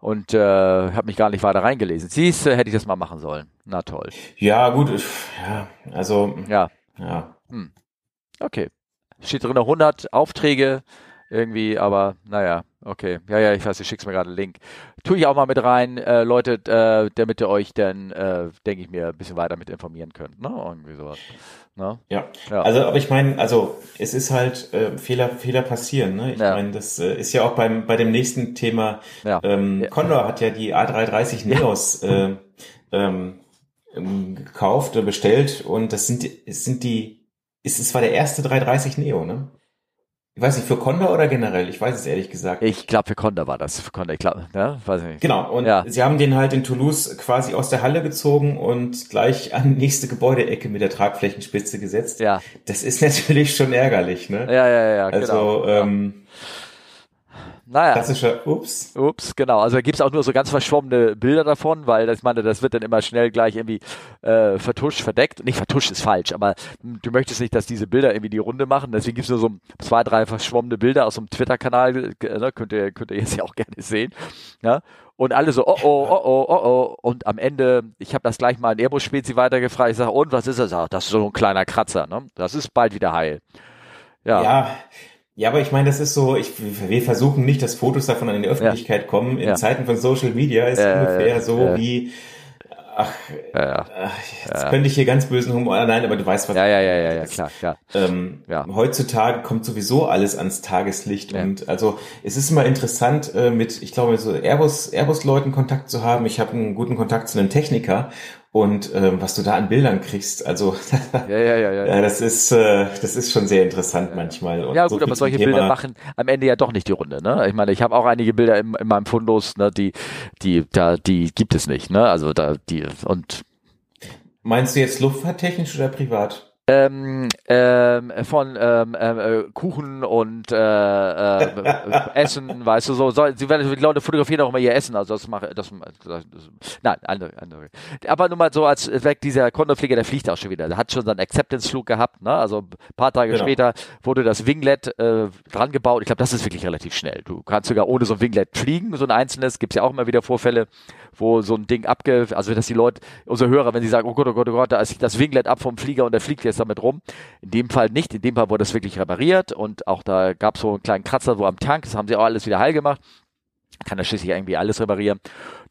Und äh, habe mich gar nicht weiter reingelesen. Siehst du, hätte ich das mal machen sollen. Na toll. Ja, gut. Ja, also. Ja. Ja. Hm. Okay. Steht drin 100 Aufträge irgendwie, aber naja, okay. Ja, ja, ich weiß, du schickst mir gerade einen Link. Tue ich auch mal mit rein, äh, Leute, äh, damit ihr euch dann, äh, denke ich mir, ein bisschen weiter mit informieren könnt, ne? Irgendwie sowas. Ne? Ja. ja. Also, aber ich meine, also es ist halt äh, Fehler, Fehler passieren, ne? Ich ja. meine, das äh, ist ja auch beim bei dem nächsten Thema. Ja. Ähm, ja. Condor hat ja die A330 Neos äh, ähm, ähm, gekauft oder bestellt und das sind, es sind die, es, es war der erste 330 Neo, ne? Ich weiß nicht, für Conda oder generell? Ich weiß es ehrlich gesagt. Ich glaube, für Conda war das. Für Conda, ich glaube, ne? Weiß ich nicht. Genau. Und ja. sie haben den halt in Toulouse quasi aus der Halle gezogen und gleich an die nächste Gebäudeecke mit der Tragflächenspitze gesetzt. Ja. Das ist natürlich schon ärgerlich, ne? Ja, ja, ja. Also, genau. ähm, ja. Naja. Klassischer Ups. Ups, genau. Also da gibt's auch nur so ganz verschwommene Bilder davon, weil das, ich meine, das wird dann immer schnell gleich irgendwie äh, vertuscht, verdeckt. Nicht vertuscht ist falsch, aber du möchtest nicht, dass diese Bilder irgendwie die Runde machen. Deswegen gibt's nur so zwei, drei verschwommene Bilder aus dem Twitter-Kanal. Äh, ne? Könnt, ihr, könnt ihr jetzt ja auch gerne sehen. Ja? Und alle so, oh oh, oh oh, oh oh. Und am Ende, ich habe das gleich mal in Airbus-Spezi weitergefragt. Ich sage, und was ist das? Das ist so ein kleiner Kratzer. Ne? Das ist bald wieder heil. Ja. ja, ja, aber ich meine, das ist so, ich, wir versuchen nicht, dass Fotos davon an die Öffentlichkeit ja. kommen. In ja. Zeiten von Social Media ist ja, ungefähr so wie, ach, ach jetzt könnte ich hier ganz bösen Humor, nein, aber du weißt, was ja, ja, ja, ja, ja, klar, klar. Ähm, ja. Heutzutage kommt sowieso alles ans Tageslicht und also es ist immer interessant, äh, mit, ich glaube, so Airbus, Airbus-Leuten Kontakt zu haben. Ich habe einen guten Kontakt zu einem Techniker und ähm, was du da an Bildern kriegst, also ja, ja, ja, ja, ja. das ist äh, das ist schon sehr interessant ja. manchmal. Und ja gut, so aber solche Thema, Bilder machen am Ende ja doch nicht die Runde. Ne? Ich meine, ich habe auch einige Bilder in, in meinem Fundus, ne, die die da die gibt es nicht. Ne? Also da die und Meinst du jetzt luftfahrttechnisch oder privat? Ähm, ähm, von ähm, äh, Kuchen und äh, äh, Essen, weißt du, so, so sie werden die Leute fotografieren auch immer ihr Essen, also das mache das, das, das, nein, andere, andere. Aber nur mal so als weg dieser Kondorflieger, der fliegt auch schon wieder. Der hat schon seinen Acceptance-Flug gehabt, ne? Also ein paar Tage genau. später wurde das Winglet äh, dran gebaut. Ich glaube, das ist wirklich relativ schnell. Du kannst sogar ohne so ein Winglet fliegen, so ein einzelnes, gibt's ja auch immer wieder Vorfälle wo so ein Ding abge, also dass die Leute, unsere Hörer, wenn sie sagen, oh Gott, oh Gott, oh Gott, da ist das Winglet ab vom Flieger und der fliegt jetzt damit rum. In dem Fall nicht, in dem Fall wurde das wirklich repariert und auch da gab es so einen kleinen Kratzer wo am Tank, das haben sie auch alles wieder heil gemacht kann er schließlich irgendwie alles reparieren.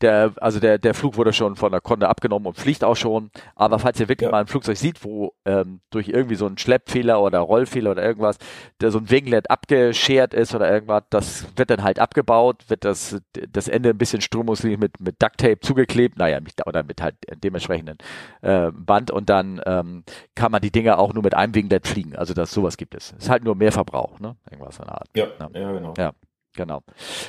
Der, also der, der Flug wurde schon von der Konde abgenommen und fliegt auch schon. Aber falls ihr wirklich ja. mal ein Flugzeug sieht, wo ähm, durch irgendwie so einen Schleppfehler oder Rollfehler oder irgendwas, der so ein Winglet abgeschert ist oder irgendwas, das wird dann halt abgebaut, wird das, das Ende ein bisschen strömungslos mit, mit Ducktape zugeklebt, naja, oder mit halt dementsprechenden äh, Band und dann ähm, kann man die Dinger auch nur mit einem Winglet fliegen. Also das sowas gibt es. Ist halt nur mehr Verbrauch, ne? Irgendwas in der Art. Ja, ja, ja genau. Ja. Genau.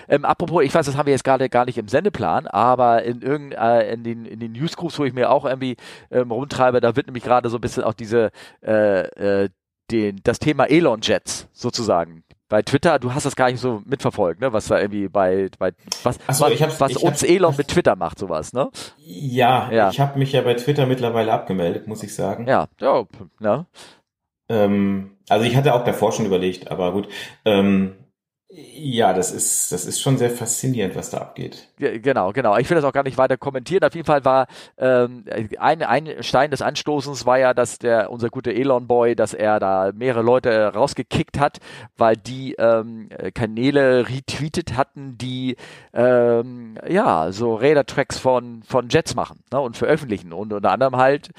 Ähm, apropos, ich weiß, das haben wir jetzt gerade gar nicht im Sendeplan, aber in irgend, äh, in den, in den Newsgroups, wo ich mir auch irgendwie ähm, rumtreibe, da wird nämlich gerade so ein bisschen auch diese, äh, äh, den, das Thema Elon Jets sozusagen bei Twitter, du hast das gar nicht so mitverfolgt, ne? Was da irgendwie bei, bei was, so, was, was uns Elon mit Twitter macht, sowas, ne? Ja, ja. ich habe mich ja bei Twitter mittlerweile abgemeldet, muss ich sagen. Ja, ja, ne? Ähm, also ich hatte auch davor schon überlegt, aber gut. Ähm, Ja, das ist, das ist schon sehr faszinierend, was da abgeht. Genau, genau. Ich will das auch gar nicht weiter kommentieren. Auf jeden Fall war ähm, ein, ein Stein des Anstoßens war ja, dass der unser guter Elon Boy, dass er da mehrere Leute rausgekickt hat, weil die ähm, Kanäle retweetet hatten, die ähm, ja so Rädertracks von von Jets machen ne, und veröffentlichen und unter anderem halt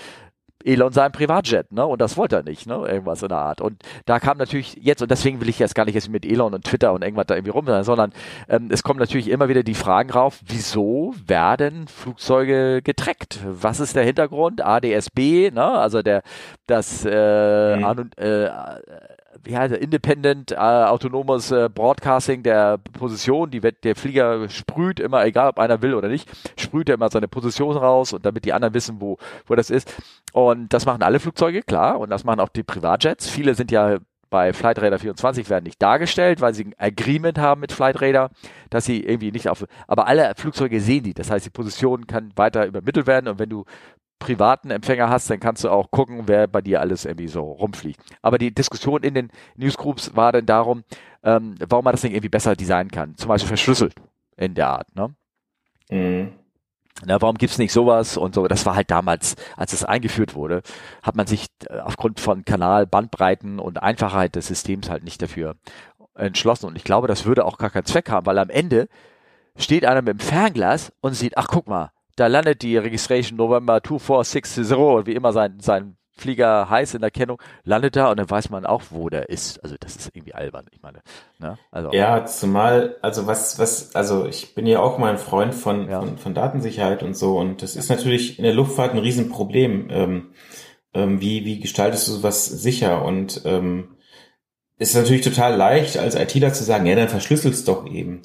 Elon sein Privatjet, ne? Und das wollte er nicht, ne? Irgendwas in der Art. Und da kam natürlich jetzt, und deswegen will ich jetzt gar nicht jetzt mit Elon und Twitter und irgendwas da irgendwie rum sein, sondern ähm, es kommen natürlich immer wieder die Fragen rauf, wieso werden Flugzeuge getrackt? Was ist der Hintergrund? ADSB, ne? Also der das äh, mhm. äh, wie heißt er, Independent äh, autonomes äh, Broadcasting der Position, die wird, der Flieger sprüht immer, egal ob einer will oder nicht, sprüht er immer seine Position raus und damit die anderen wissen, wo, wo das ist. Und das machen alle Flugzeuge, klar, und das machen auch die Privatjets. Viele sind ja bei Flightradar 24 werden nicht dargestellt, weil sie ein Agreement haben mit Flightradar, dass sie irgendwie nicht auf, aber alle Flugzeuge sehen die. Das heißt, die Position kann weiter übermittelt werden und wenn du privaten Empfänger hast, dann kannst du auch gucken, wer bei dir alles irgendwie so rumfliegt. Aber die Diskussion in den Newsgroups war dann darum, ähm, warum man das Ding irgendwie besser designen kann. Zum Beispiel verschlüsselt in der Art. Ne? Mhm. Na, warum gibt's nicht sowas und so? Das war halt damals, als es eingeführt wurde, hat man sich äh, aufgrund von Kanal, Bandbreiten und Einfachheit des Systems halt nicht dafür entschlossen. Und ich glaube, das würde auch gar keinen Zweck haben, weil am Ende steht einer mit dem Fernglas und sieht, ach guck mal, da landet die Registration November 2460, wie immer sein, sein Flieger heißt in der Kennung, landet da und dann weiß man auch, wo der ist. Also das ist irgendwie albern, ich meine. Ne? Also, ja, zumal, also was, was, also ich bin ja auch mal ein Freund von, ja. von, von Datensicherheit und so und das ist natürlich in der Luftfahrt ein Riesenproblem. Ähm, ähm, wie, wie gestaltest du sowas sicher? Und ähm, ist natürlich total leicht, als ITler zu sagen, ja, dann verschlüsselst doch eben.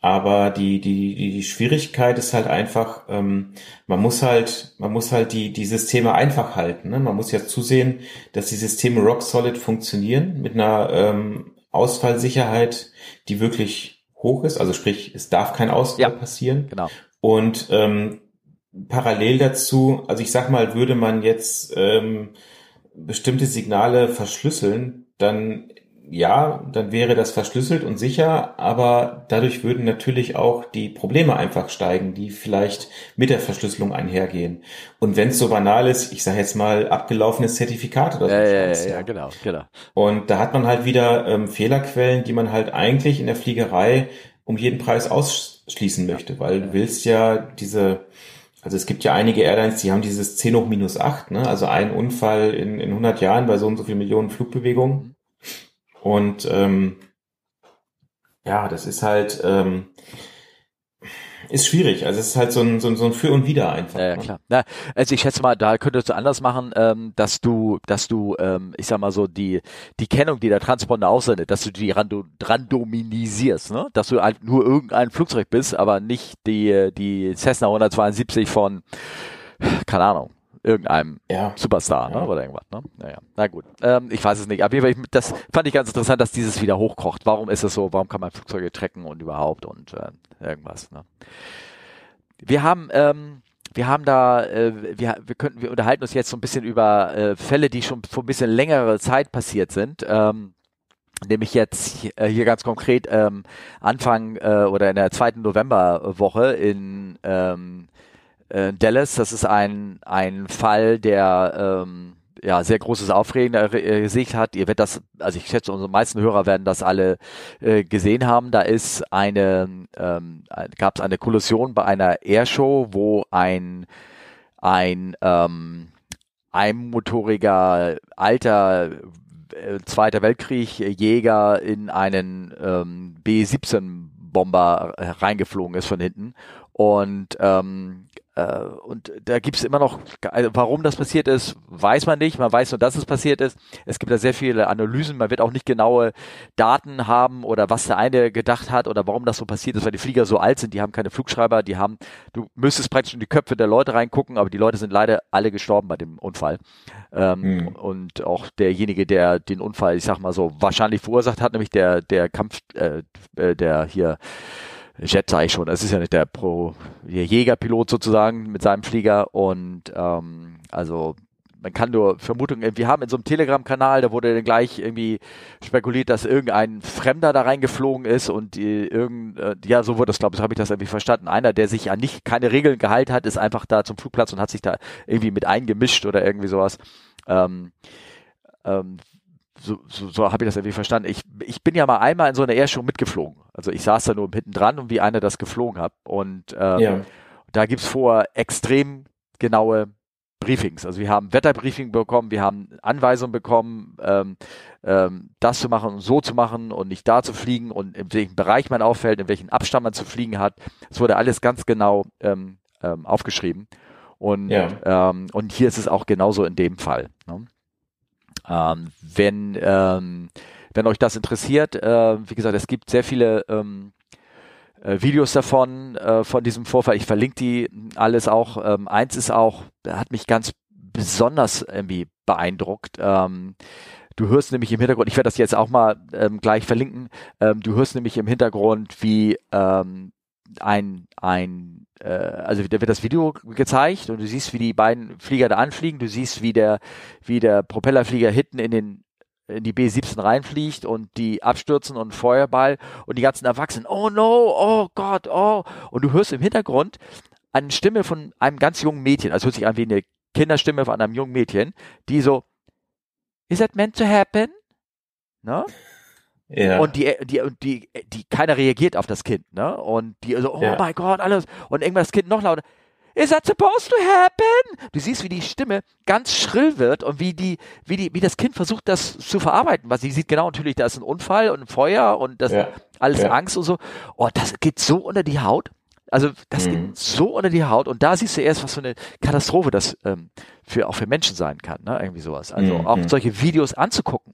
Aber die, die, die Schwierigkeit ist halt einfach, ähm, man muss halt, man muss halt die, die Systeme einfach halten. Ne? Man muss ja zusehen, dass die Systeme rock solid funktionieren mit einer ähm, Ausfallsicherheit, die wirklich hoch ist. Also sprich, es darf kein Ausfall ja, passieren. Genau. Und ähm, parallel dazu, also ich sag mal, würde man jetzt ähm, bestimmte Signale verschlüsseln, dann ja, dann wäre das verschlüsselt und sicher, aber dadurch würden natürlich auch die Probleme einfach steigen, die vielleicht mit der Verschlüsselung einhergehen. Und wenn es so banal ist, ich sage jetzt mal abgelaufenes Zertifikat oder so. Ja, ja, ja, ja, genau, genau. Und da hat man halt wieder ähm, Fehlerquellen, die man halt eigentlich in der Fliegerei um jeden Preis ausschließen möchte, weil du willst ja diese also es gibt ja einige Airlines, die haben dieses 10 hoch minus 8, ne? also ein Unfall in, in 100 Jahren bei so und so viel Millionen Flugbewegungen. Und ähm, ja, das ist halt ähm, ist schwierig. Also es ist halt so ein, so ein, so ein Für und Wider einfach. Ja, ne? klar. Na, also ich schätze mal, da könntest du anders machen, ähm, dass du, dass du, ähm, ich sag mal so, die, die Kennung, die der Transponder aussendet, dass du die rando, randominisierst, ne? Dass du halt nur irgendein Flugzeug bist, aber nicht die, die Cessna 172 von, keine Ahnung, irgendeinem ja. Superstar ne? oder irgendwas. Ne? Naja, na gut. Ähm, ich weiß es nicht. Aber das fand ich ganz interessant, dass dieses wieder hochkocht. Warum ist es so? Warum kann man Flugzeuge trecken und überhaupt und äh, irgendwas. Ne? Wir haben ähm, wir haben da, äh, wir, wir könnten, wir unterhalten uns jetzt so ein bisschen über äh, Fälle, die schon vor ein bisschen längere Zeit passiert sind. Ähm, nämlich jetzt äh, hier ganz konkret ähm, Anfang äh, oder in der zweiten Novemberwoche in ähm, äh, Dallas. Das ist ein, ein Fall, der ähm, ja, sehr großes Aufregen äh, Gesicht hat. Ihr werdet das, also ich schätze, unsere meisten Hörer werden das alle äh, gesehen haben. Da ist eine, ähm, gab es eine Kollision bei einer Airshow, wo ein ein ähm, einmotoriger alter äh, Zweiter Weltkrieg Jäger in einen ähm, B-17 Bomber reingeflogen ist von hinten und ähm, äh, und da gibt es immer noch, also warum das passiert ist, weiß man nicht. Man weiß nur, dass es passiert ist. Es gibt da sehr viele Analysen. Man wird auch nicht genaue Daten haben oder was der eine gedacht hat oder warum das so passiert ist, weil die Flieger so alt sind. Die haben keine Flugschreiber. Die haben, du müsstest praktisch in die Köpfe der Leute reingucken, aber die Leute sind leider alle gestorben bei dem Unfall. Ähm, mhm. Und auch derjenige, der den Unfall, ich sag mal so, wahrscheinlich verursacht hat, nämlich der, der Kampf, äh, äh der hier Jet sage ich schon, das ist ja nicht der Pro, der Jägerpilot sozusagen mit seinem Flieger und ähm, also man kann nur Vermutungen, wir haben in so einem Telegram-Kanal, da wurde dann gleich irgendwie spekuliert, dass irgendein Fremder da reingeflogen ist und die, irgend, äh, ja, so wurde das, glaube ich, habe ich das irgendwie verstanden. Einer, der sich an nicht keine Regeln gehalten hat, ist einfach da zum Flugplatz und hat sich da irgendwie mit eingemischt oder irgendwie sowas. Ähm, ähm, so, so, so habe ich das irgendwie verstanden. Ich, ich bin ja mal einmal in so einer Airshow mitgeflogen. Also ich saß da nur hinten dran und wie einer das geflogen hat. Und ähm, ja. da gibt's vor extrem genaue Briefings. Also wir haben Wetterbriefing bekommen, wir haben Anweisungen bekommen, ähm, ähm, das zu machen und so zu machen und nicht da zu fliegen und in welchem Bereich man auffällt, in welchem Abstand man zu fliegen hat. Es wurde alles ganz genau ähm, ähm, aufgeschrieben. Und, ja. ähm, und hier ist es auch genauso in dem Fall. Ne? Ähm, wenn, ähm, wenn euch das interessiert, äh, wie gesagt, es gibt sehr viele ähm, äh, Videos davon, äh, von diesem Vorfall. Ich verlinke die alles auch. Ähm, eins ist auch, hat mich ganz besonders irgendwie beeindruckt. Ähm, du hörst nämlich im Hintergrund, ich werde das jetzt auch mal ähm, gleich verlinken, ähm, du hörst nämlich im Hintergrund, wie ähm, ein, ein äh, also da wird das Video gezeigt und du siehst, wie die beiden Flieger da anfliegen, du siehst, wie der, wie der Propellerflieger hinten in den in die B-17 reinfliegt und die abstürzen und Feuerball und die ganzen Erwachsenen, oh no, oh Gott, oh. Und du hörst im Hintergrund eine Stimme von einem ganz jungen Mädchen, also hört sich an wie eine Kinderstimme von einem jungen Mädchen, die so, is that meant to happen? Ne? Ja. Und die, die, die, die, keiner reagiert auf das Kind, ne? Und die so, oh ja. mein Gott, alles. Und irgendwann das Kind noch lauter, Is that supposed to happen? Du siehst, wie die Stimme ganz schrill wird und wie die, wie die, wie das Kind versucht, das zu verarbeiten. Was sie sieht genau natürlich, da ist ein Unfall und ein Feuer und das ja. alles. Angst und so. Oh, das geht so unter die Haut. Also das mhm. geht so unter die Haut und da siehst du erst, was für eine Katastrophe das ähm, für auch für Menschen sein kann, ne? Irgendwie sowas. Also mhm. auch solche Videos anzugucken.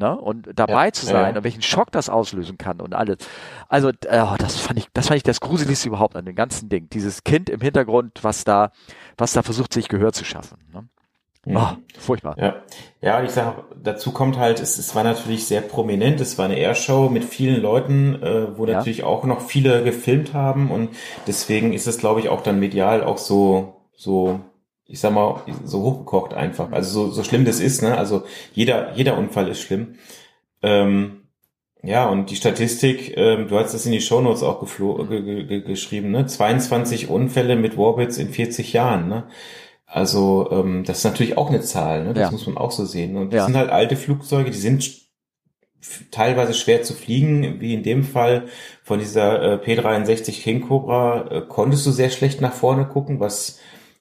Ne? Und dabei ja, zu sein ja. und welchen Schock das auslösen kann und alles. Also, äh, das fand ich, das fand ich das Gruseligste überhaupt an dem ganzen Ding. Dieses Kind im Hintergrund, was da, was da versucht, sich Gehör zu schaffen. Ne? Oh, furchtbar. Ja, ja, ich sage, dazu kommt halt, es, es war natürlich sehr prominent, es war eine Airshow mit vielen Leuten, äh, wo ja. natürlich auch noch viele gefilmt haben und deswegen ist es, glaube ich, auch dann medial auch so, so ich sag mal, so hochgekocht einfach. Also so, so schlimm das ist, ne? Also jeder, jeder Unfall ist schlimm. Ähm, ja, und die Statistik, ähm, du hast das in die Shownotes auch ge geschrieben, ne? 22 Unfälle mit Warbits in 40 Jahren, ne? Also ähm, das ist natürlich auch eine Zahl, ne? Das ja. muss man auch so sehen. Und das ja. sind halt alte Flugzeuge, die sind teilweise schwer zu fliegen, wie in dem Fall von dieser äh, P63 King Cobra, äh, konntest du sehr schlecht nach vorne gucken, was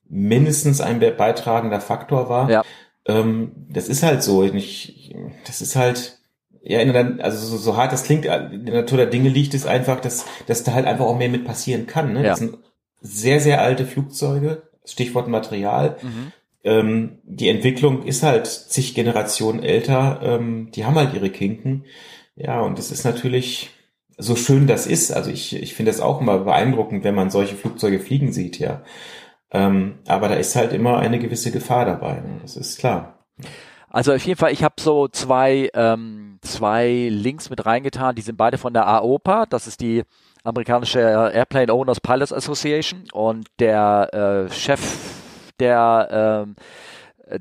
mindestens ein beitragender Faktor war. Ja. Ähm, das ist halt so. Ich, das ist halt, ja, der, also so, so hart das klingt, in der Natur der Dinge liegt es einfach, dass, dass da halt einfach auch mehr mit passieren kann. Ne? Ja. Das sind sehr, sehr alte Flugzeuge, Stichwort Material. Mhm. Ähm, die Entwicklung ist halt zig Generationen älter, ähm, die haben halt ihre Kinken. Ja, und das ist natürlich, so schön das ist, also ich, ich finde das auch immer beeindruckend, wenn man solche Flugzeuge fliegen sieht, ja. Ähm, aber da ist halt immer eine gewisse Gefahr dabei. Ne? Das ist klar. Also auf jeden Fall, ich habe so zwei, ähm, zwei Links mit reingetan, die sind beide von der AOPA, das ist die amerikanische Airplane Owners Pilots Association und der äh, Chef der ähm,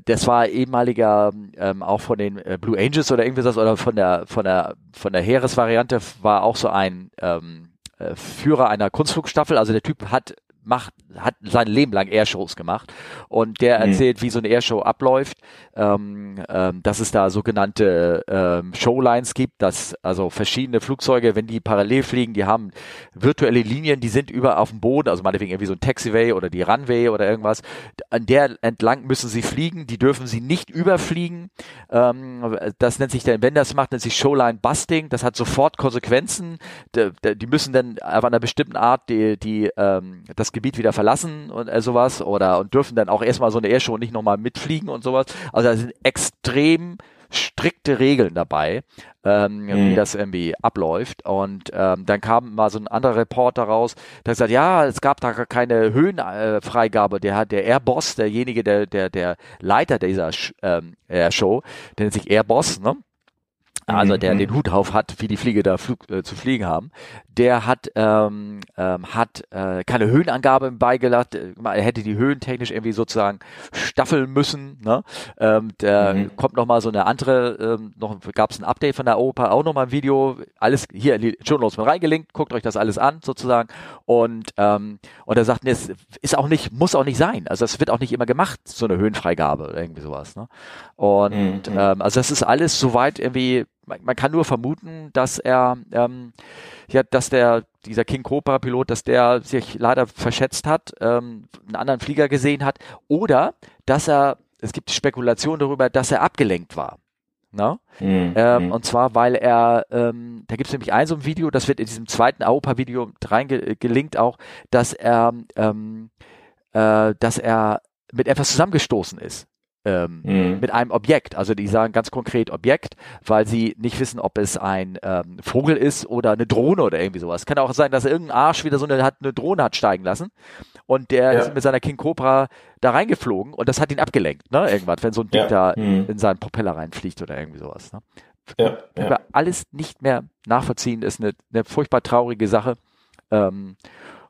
das war ehemaliger ähm, auch von den äh, Blue Angels oder irgendwie das oder von der von der von der Heeresvariante war auch so ein ähm, äh, Führer einer Kunstflugstaffel. Also der Typ hat macht, hat sein Leben lang Airshows gemacht. Und der mhm. erzählt, wie so eine Airshow abläuft, ähm, ähm, dass es da sogenannte ähm, Showlines gibt, dass also verschiedene Flugzeuge, wenn die parallel fliegen, die haben virtuelle Linien, die sind über auf dem Boden, also meinetwegen irgendwie so ein Taxiway oder die Runway oder irgendwas, an der entlang müssen sie fliegen, die dürfen sie nicht überfliegen, ähm, das nennt sich dann, wenn das macht, nennt sich Showline Busting, das hat sofort Konsequenzen, die, die müssen dann auf einer bestimmten Art die, die ähm, das Gebiet wieder verlassen und äh, sowas oder und dürfen dann auch erstmal so eine Airshow nicht nochmal mitfliegen und sowas. Also da sind extrem strikte Regeln dabei, ähm, mhm. wie das irgendwie abläuft. Und ähm, dann kam mal so ein anderer Reporter raus, der gesagt, ja, es gab da gar keine Höhenfreigabe. Der hat der Airboss, derjenige, der der der Leiter dieser ähm, Show, der nennt sich Airboss, ne? Also der mhm. den Hut auf hat, wie die Fliege da Flug, äh, zu fliegen haben, der hat ähm, ähm, hat äh, keine Höhenangabe beigelassen. Er hätte die Höhen technisch irgendwie sozusagen staffeln müssen. Ne? Ähm, der mhm. kommt noch mal so eine andere, ähm, noch gab es ein Update von der Opa, auch noch mal ein Video. Alles hier in die Notes mit reingelinkt. Guckt euch das alles an sozusagen. Und ähm, und er sagt, nee, es ist auch nicht, muss auch nicht sein. Also es wird auch nicht immer gemacht, so eine Höhenfreigabe oder irgendwie sowas. Ne? Und mhm. ähm, also das ist alles soweit irgendwie man, man kann nur vermuten, dass er, ähm, ja, dass der, dieser King Cobra Pilot, dass der sich leider verschätzt hat, ähm, einen anderen Flieger gesehen hat oder dass er, es gibt Spekulationen darüber, dass er abgelenkt war. Ne? Mhm. Ähm, mhm. und zwar, weil er, ähm, da gibt es nämlich ein so ein Video, das wird in diesem zweiten AOPA-Video reingelinkt auch, dass er, ähm, äh, dass er mit etwas zusammengestoßen ist ähm, mhm. mit einem Objekt. Also die sagen ganz konkret Objekt, weil sie nicht wissen, ob es ein ähm, Vogel ist oder eine Drohne oder irgendwie sowas. Kann auch sein, dass irgendein Arsch wieder so eine, hat, eine Drohne hat steigen lassen und der ja. ist mit seiner King Cobra da reingeflogen und das hat ihn abgelenkt, ne? Irgendwas, wenn so ein Ding ja. da mhm. in seinen Propeller reinfliegt oder irgendwie sowas. Ne? Ja, ja. alles nicht mehr nachvollziehen, ist eine, eine furchtbar traurige Sache. Ähm,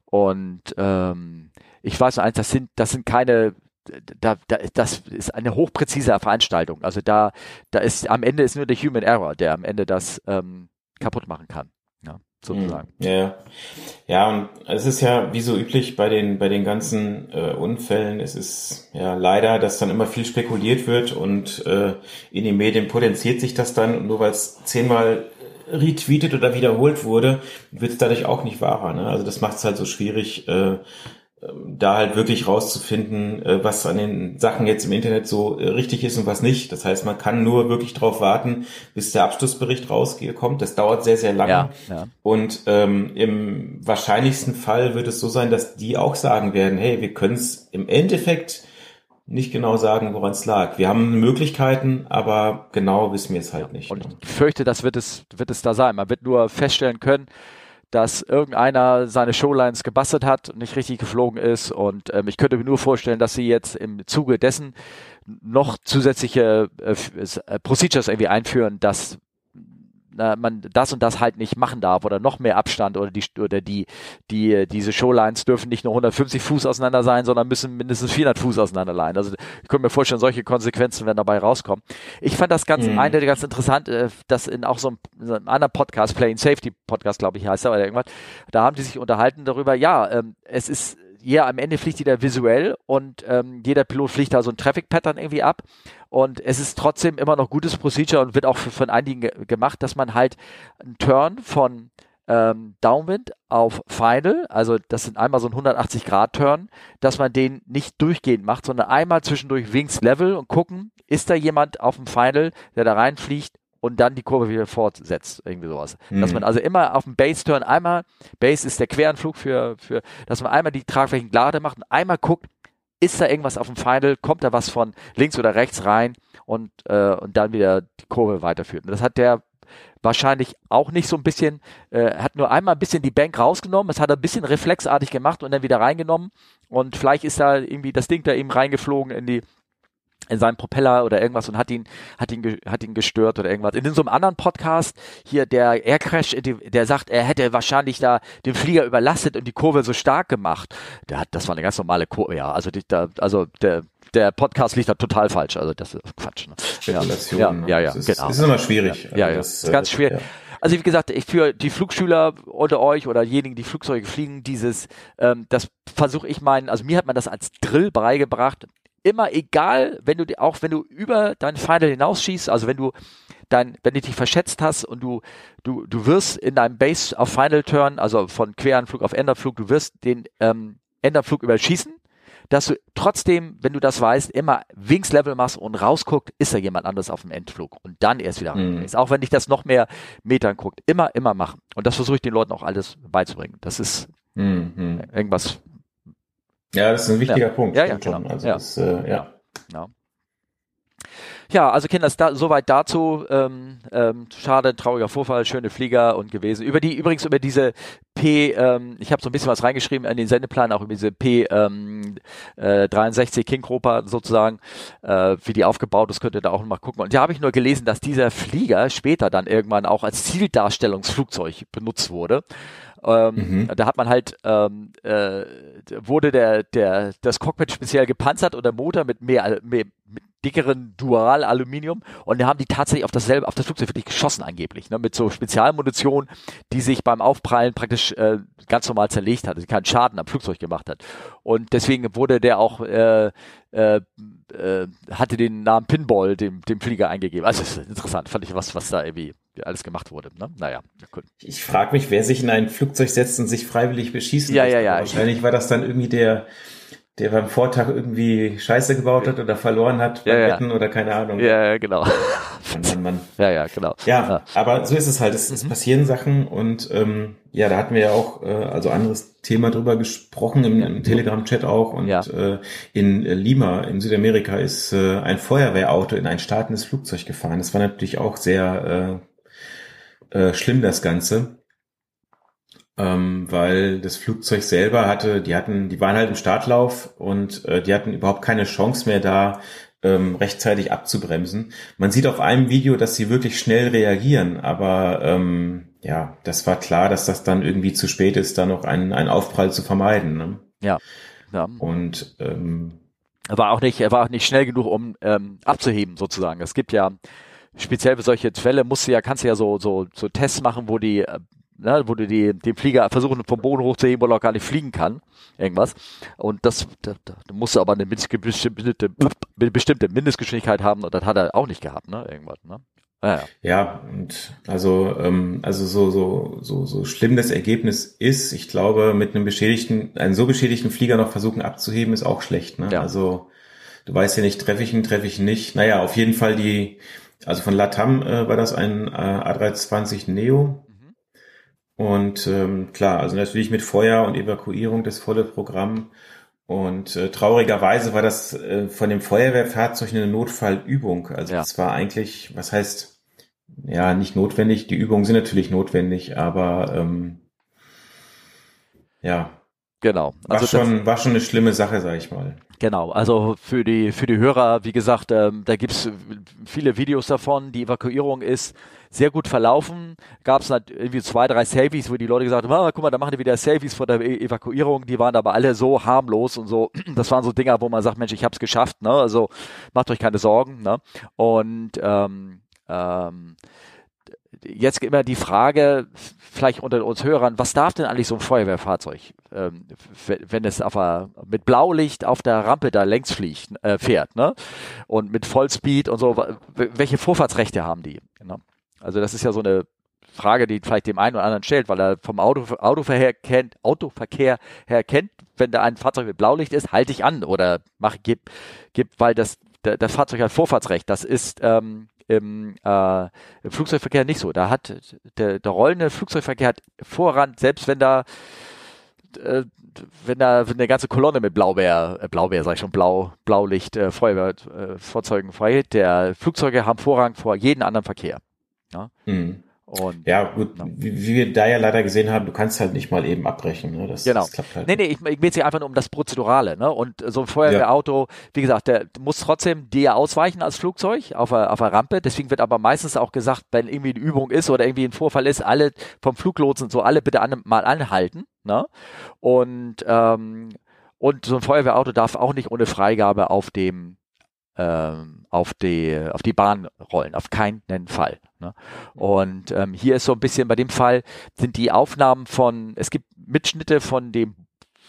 und ähm, ich weiß nur eins, das sind, das sind keine da, da, das ist eine hochpräzise Veranstaltung. Also da, da ist am Ende ist nur der Human Error, der am Ende das ähm, kaputt machen kann. Ja, sozusagen. Hm, ja, ja, und es ist ja wie so üblich bei den bei den ganzen äh, Unfällen. Es ist ja leider, dass dann immer viel spekuliert wird und äh, in den Medien potenziert sich das dann. Nur weil es zehnmal retweetet oder wiederholt wurde, wird es dadurch auch nicht wahrer. Ne? Also das macht es halt so schwierig. Äh, da halt wirklich rauszufinden, äh, was an den Sachen jetzt im Internet so äh, richtig ist und was nicht. Das heißt, man kann nur wirklich darauf warten, bis der Abschlussbericht rauskommt. Das dauert sehr, sehr lange. Ja, ja. Und ähm, im wahrscheinlichsten Fall wird es so sein, dass die auch sagen werden, hey, wir können es im Endeffekt nicht genau sagen, woran es lag. Wir haben Möglichkeiten, aber genau wissen wir es halt nicht. Und ich fürchte, das wird es, wird es da sein. Man wird nur feststellen können, dass irgendeiner seine Showlines gebastelt hat und nicht richtig geflogen ist. Und ähm, ich könnte mir nur vorstellen, dass sie jetzt im Zuge dessen noch zusätzliche äh, äh Procedures irgendwie einführen, dass na, man das und das halt nicht machen darf oder noch mehr Abstand oder die oder die die diese Showlines dürfen nicht nur 150 Fuß auseinander sein, sondern müssen mindestens 400 Fuß auseinander sein. Also ich könnte mir vorstellen, solche Konsequenzen werden dabei rauskommen. Ich fand das ganz mhm. eine ganz interessant, äh, dass in auch so einem, so einem anderen Podcast, Playing Safety Podcast, glaube ich, heißt er oder irgendwas, da haben die sich unterhalten darüber. Ja, ähm, es ist ja, am Ende fliegt jeder visuell und ähm, jeder Pilot fliegt da so ein Traffic Pattern irgendwie ab. Und es ist trotzdem immer noch gutes Procedure und wird auch von einigen ge gemacht, dass man halt einen Turn von ähm, Downwind auf Final, also das sind einmal so ein 180 Grad Turn, dass man den nicht durchgehend macht, sondern einmal zwischendurch Wings Level und gucken, ist da jemand auf dem Final, der da reinfliegt und dann die Kurve wieder fortsetzt, irgendwie sowas. Mhm. Dass man also immer auf dem Base-Turn einmal, Base ist der Queranflug für, für, dass man einmal die Tragflächen gerade macht und einmal guckt, ist da irgendwas auf dem Final, kommt da was von links oder rechts rein und, äh, und dann wieder die Kurve weiterführt. Und das hat der wahrscheinlich auch nicht so ein bisschen, äh, hat nur einmal ein bisschen die Bank rausgenommen, das hat er ein bisschen reflexartig gemacht und dann wieder reingenommen und vielleicht ist da irgendwie das Ding da eben reingeflogen in die in seinem Propeller oder irgendwas und hat ihn, hat ihn, hat ihn gestört oder irgendwas. In so einem anderen Podcast hier, der Aircrash, der sagt, er hätte wahrscheinlich da den Flieger überlastet und die Kurve so stark gemacht. Der hat, das war eine ganz normale Kurve, ja. Also, die, da, also der, der Podcast liegt da total falsch. Also das ist Quatsch. Ne? Ja, ja, ne? ja, ja, das ist, genau. Ist immer schwierig. Ja, ja, also das, das ist ganz äh, schwierig. Ja. Also wie gesagt, ich für die Flugschüler unter euch oder diejenigen, die Flugzeuge fliegen, dieses, ähm, das versuche ich meinen, also mir hat man das als Drill beigebracht, immer egal, wenn du auch wenn du über dein Final hinausschießt, also wenn du dein, wenn du dich verschätzt hast und du, du, du wirst in deinem Base auf Final Turn, also von Queranflug auf Enderflug, du wirst den ähm, Enderflug überschießen, dass du trotzdem, wenn du das weißt, immer Wings Level machst und rausguckt, ist da jemand anders auf dem Endflug und dann erst wieder mhm. Auch wenn dich das noch mehr Metern guckt, immer, immer machen. Und das versuche ich den Leuten auch alles beizubringen. Das ist mhm. irgendwas, ja, das ist ein wichtiger ja. Punkt. Ja, ja, genau. Also ja. Das, äh, ja. ja. Ja, also Kinder, da, soweit dazu. Ähm, ähm, schade, trauriger Vorfall, schöne Flieger und gewesen. Über die, übrigens über diese P, ähm, ich habe so ein bisschen was reingeschrieben an den Sendeplan, auch über diese P, ähm, äh, 63 King Cobra sozusagen, äh, wie die aufgebaut ist, könnt ihr da auch mal gucken. Und da habe ich nur gelesen, dass dieser Flieger später dann irgendwann auch als Zieldarstellungsflugzeug benutzt wurde. Ähm, mhm. Da hat man halt, ähm, äh, wurde der, der, das Cockpit speziell gepanzert und der Motor mit mehr, mehr mit dickeren Dual-Aluminium und da haben die tatsächlich auf dasselbe, auf das Flugzeug wirklich geschossen angeblich, ne, mit so Spezialmunition, die sich beim Aufprallen praktisch äh, ganz normal zerlegt hat, also keinen Schaden am Flugzeug gemacht hat. Und deswegen wurde der auch äh, äh, äh, hatte den Namen Pinball dem, dem Flieger eingegeben. Also das ist interessant, fand ich was, was da irgendwie alles gemacht wurde. Ne? Naja, cool. Ich frage mich, wer sich in ein Flugzeug setzt und sich freiwillig beschießen Ja, ja, ja. Wahrscheinlich war das dann irgendwie der der beim Vortag irgendwie Scheiße gebaut hat oder verloren hat beim ja, Wetten oder keine Ahnung. Ja, ja, genau. Mann, Mann, Mann. Ja, ja, genau. Ja, ja, aber so ist es halt. Es, mhm. es passieren Sachen und ähm, ja, da hatten wir ja auch äh, also anderes Thema drüber gesprochen im, im Telegram-Chat auch und ja. äh, in Lima in Südamerika ist äh, ein Feuerwehrauto in ein startendes Flugzeug gefahren. Das war natürlich auch sehr äh, äh, schlimm das Ganze ähm, weil das Flugzeug selber hatte, die hatten, die waren halt im Startlauf und äh, die hatten überhaupt keine Chance mehr da, ähm, rechtzeitig abzubremsen. Man sieht auf einem Video, dass sie wirklich schnell reagieren, aber ähm, ja, das war klar, dass das dann irgendwie zu spät ist, da noch einen, einen Aufprall zu vermeiden. Ne? Ja. ja. Und ähm, er war auch nicht, er war auch nicht schnell genug, um ähm, abzuheben sozusagen. Es gibt ja speziell für solche Fälle musst du ja, kannst du ja so, so, so Tests machen, wo die äh, ne, wo du die, den Flieger versuchen vom Boden hochzuheben, weil er gar nicht fliegen kann, irgendwas. Und das, da, da musst du aber eine bestimmte, bestimmte Mindestgeschwindigkeit haben und das hat er auch nicht gehabt, ne, irgendwas, ne. Ja, ja. ja, und also ähm, also so so so so schlimm das Ergebnis ist, ich glaube, mit einem beschädigten, einen so beschädigten Flieger noch versuchen abzuheben, ist auch schlecht. Ne? Ja. Also du weißt ja nicht, treffe ich ihn, treffe ich ihn nicht. Naja, auf jeden Fall die, also von Latam äh, war das ein äh, A320 Neo, und ähm, klar, also natürlich mit Feuer und Evakuierung das volle Programm. Und äh, traurigerweise war das äh, von dem Feuerwehrfahrzeug eine Notfallübung. Also es ja. war eigentlich, was heißt, ja, nicht notwendig. Die Übungen sind natürlich notwendig, aber ähm, ja. Genau. Also war schon, war schon eine schlimme Sache, sag ich mal. Genau, also für die, für die Hörer, wie gesagt, ähm, da gibt's viele Videos davon. Die Evakuierung ist sehr gut verlaufen. Gab es irgendwie zwei, drei Selfies, wo die Leute gesagt haben, ah, guck mal, da machen die wieder Selfies vor der e Evakuierung. Die waren aber alle so harmlos und so. Das waren so Dinger, wo man sagt, Mensch, ich hab's geschafft. Ne? Also macht euch keine Sorgen. Ne? Und ähm, ähm, jetzt immer die Frage, vielleicht unter uns Hörern, was darf denn eigentlich so ein Feuerwehrfahrzeug, ähm, wenn es auf a, mit Blaulicht auf der Rampe da längs fliegt, äh, fährt, ne? Und mit Vollspeed und so, welche Vorfahrtsrechte haben die? Ne? Also das ist ja so eine Frage, die vielleicht dem einen oder anderen stellt, weil er vom Auto, Autoverkehr kennt, Autoverkehr her kennt, wenn da ein Fahrzeug mit Blaulicht ist, halte ich an oder mach, gib, gib, weil das, das Fahrzeug hat Vorfahrtsrecht. Das ist ähm, im, äh, im Flugzeugverkehr nicht so. Da hat der, der rollende Flugzeugverkehr hat Vorrang, selbst wenn da äh, wenn da eine ganze Kolonne mit Blaubeer, äh, Blaubeer sag ich schon, Blau, Blaulicht, äh, Feuerwehrfahrzeugen äh, frei, der Flugzeuge haben Vorrang vor jedem anderen Verkehr. Ja? Mhm. Und, ja, gut, ja. Wie, wie, wir da ja leider gesehen haben, du kannst halt nicht mal eben abbrechen. Ne? Das, genau. Das klappt halt nee, nee, ich, ich geht hier einfach nur um das Prozedurale. Ne? Und so ein Feuerwehrauto, ja. wie gesagt, der muss trotzdem dir ausweichen als Flugzeug auf der, auf der Rampe. Deswegen wird aber meistens auch gesagt, wenn irgendwie eine Übung ist oder irgendwie ein Vorfall ist, alle vom Fluglotsen so alle bitte an, mal anhalten. Ne? Und, ähm, und so ein Feuerwehrauto darf auch nicht ohne Freigabe auf dem auf die auf die Bahn rollen, auf keinen Fall. Ne? Und ähm, hier ist so ein bisschen bei dem Fall sind die Aufnahmen von, es gibt Mitschnitte von dem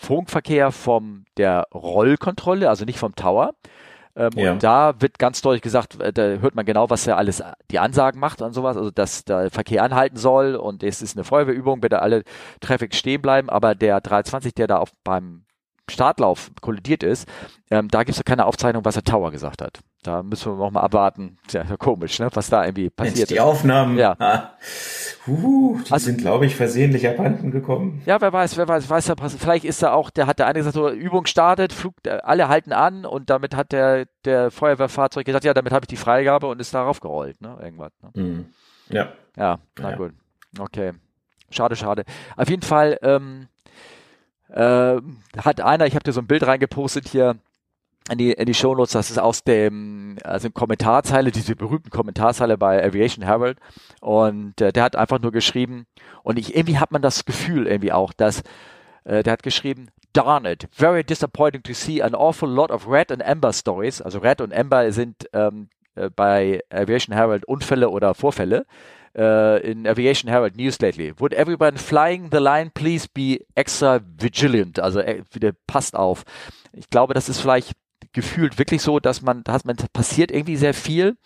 Funkverkehr vom der Rollkontrolle, also nicht vom Tower. Ähm, ja. Und da wird ganz deutlich gesagt, äh, da hört man genau, was er alles die Ansagen macht und sowas, also dass der Verkehr anhalten soll und es ist eine Feuerwehrübung, bitte alle Traffic stehen bleiben, aber der 320, der da auf, beim Startlauf kollidiert ist, ähm, da gibt es keine Aufzeichnung, was der Tower gesagt hat. Da müssen wir noch mal abwarten. Tja, komisch, ne? was da irgendwie passiert Mensch, die ist. Aufnahmen, ja. Ah, uh, die also, sind, glaube ich, versehentlich abhanden gekommen. Ja, wer weiß, wer weiß, weiß ja, vielleicht ist da auch, der hat der eine gesagt, so, Übung startet, Flug, äh, alle halten an und damit hat der, der Feuerwehrfahrzeug gesagt, ja, damit habe ich die Freigabe und ist darauf gerollt, ne? Irgendwas. Ne? Mhm. Ja. Ja, na ja. gut. Okay. Schade, schade. Auf jeden Fall, ähm, äh, hat einer, ich habe dir so ein Bild reingepostet hier in die, in die Shownotes, das ist aus dem, also Kommentarzeile, diese berühmten Kommentarzeile bei Aviation Herald und äh, der hat einfach nur geschrieben und ich, irgendwie hat man das Gefühl irgendwie auch, dass äh, der hat geschrieben, darn it, very disappointing to see an awful lot of Red and Amber Stories. Also Red und Amber sind ähm, äh, bei Aviation Herald Unfälle oder Vorfälle. Uh, in Aviation Herald News lately. Would everyone flying the line please be extra vigilant? Also äh, wieder passt auf. Ich glaube, das ist vielleicht gefühlt wirklich so, dass man, da hat man passiert irgendwie sehr viel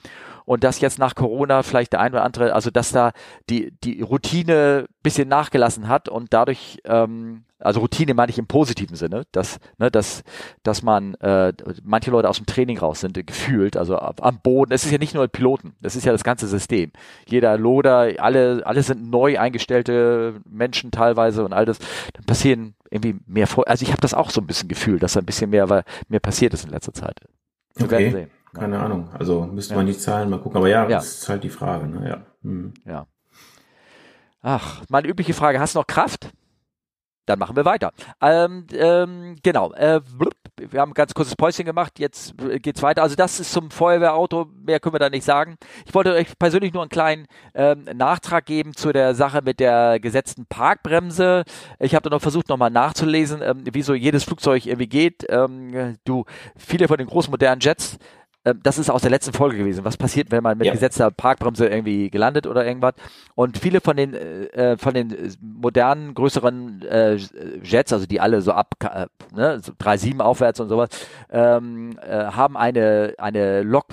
und dass jetzt nach Corona vielleicht der ein oder andere, also dass da die, die Routine bisschen nachgelassen hat und dadurch, ähm, also Routine meine ich im positiven Sinne, dass, ne, dass, dass man äh, manche Leute aus dem Training raus sind, gefühlt, also am Boden. Es ist ja nicht nur Piloten, das ist ja das ganze System. Jeder Loder, alle, alle sind neu eingestellte Menschen teilweise und all das. Dann passieren irgendwie mehr vor. Also ich habe das auch so ein bisschen gefühlt, dass da ein bisschen mehr, mehr passiert ist in letzter Zeit. Wir okay. werden sehen. Keine Ahnung. Also müsste ja. man die Zahlen mal gucken. Aber ja, ja, das ist halt die Frage. Ne? Ja. Hm. ja. Ach, meine übliche Frage, hast du noch Kraft? Dann machen wir weiter. Ähm, ähm, genau. Äh, wir haben ein ganz kurzes Päuschen gemacht. Jetzt geht's weiter. Also das ist zum Feuerwehrauto. Mehr können wir da nicht sagen. Ich wollte euch persönlich nur einen kleinen ähm, Nachtrag geben zu der Sache mit der gesetzten Parkbremse. Ich habe da noch versucht, nochmal nachzulesen, ähm, wie so jedes Flugzeug irgendwie geht. Ähm, du, viele von den großen modernen Jets ähm, das ist aus der letzten Folge gewesen. Was passiert, wenn man mit ja. gesetzter Parkbremse irgendwie gelandet oder irgendwas? Und viele von den äh, äh von den modernen größeren äh, Jets, also die alle so ab äh, ne, so 3,7 aufwärts und sowas, ähm, äh, haben eine eine Lock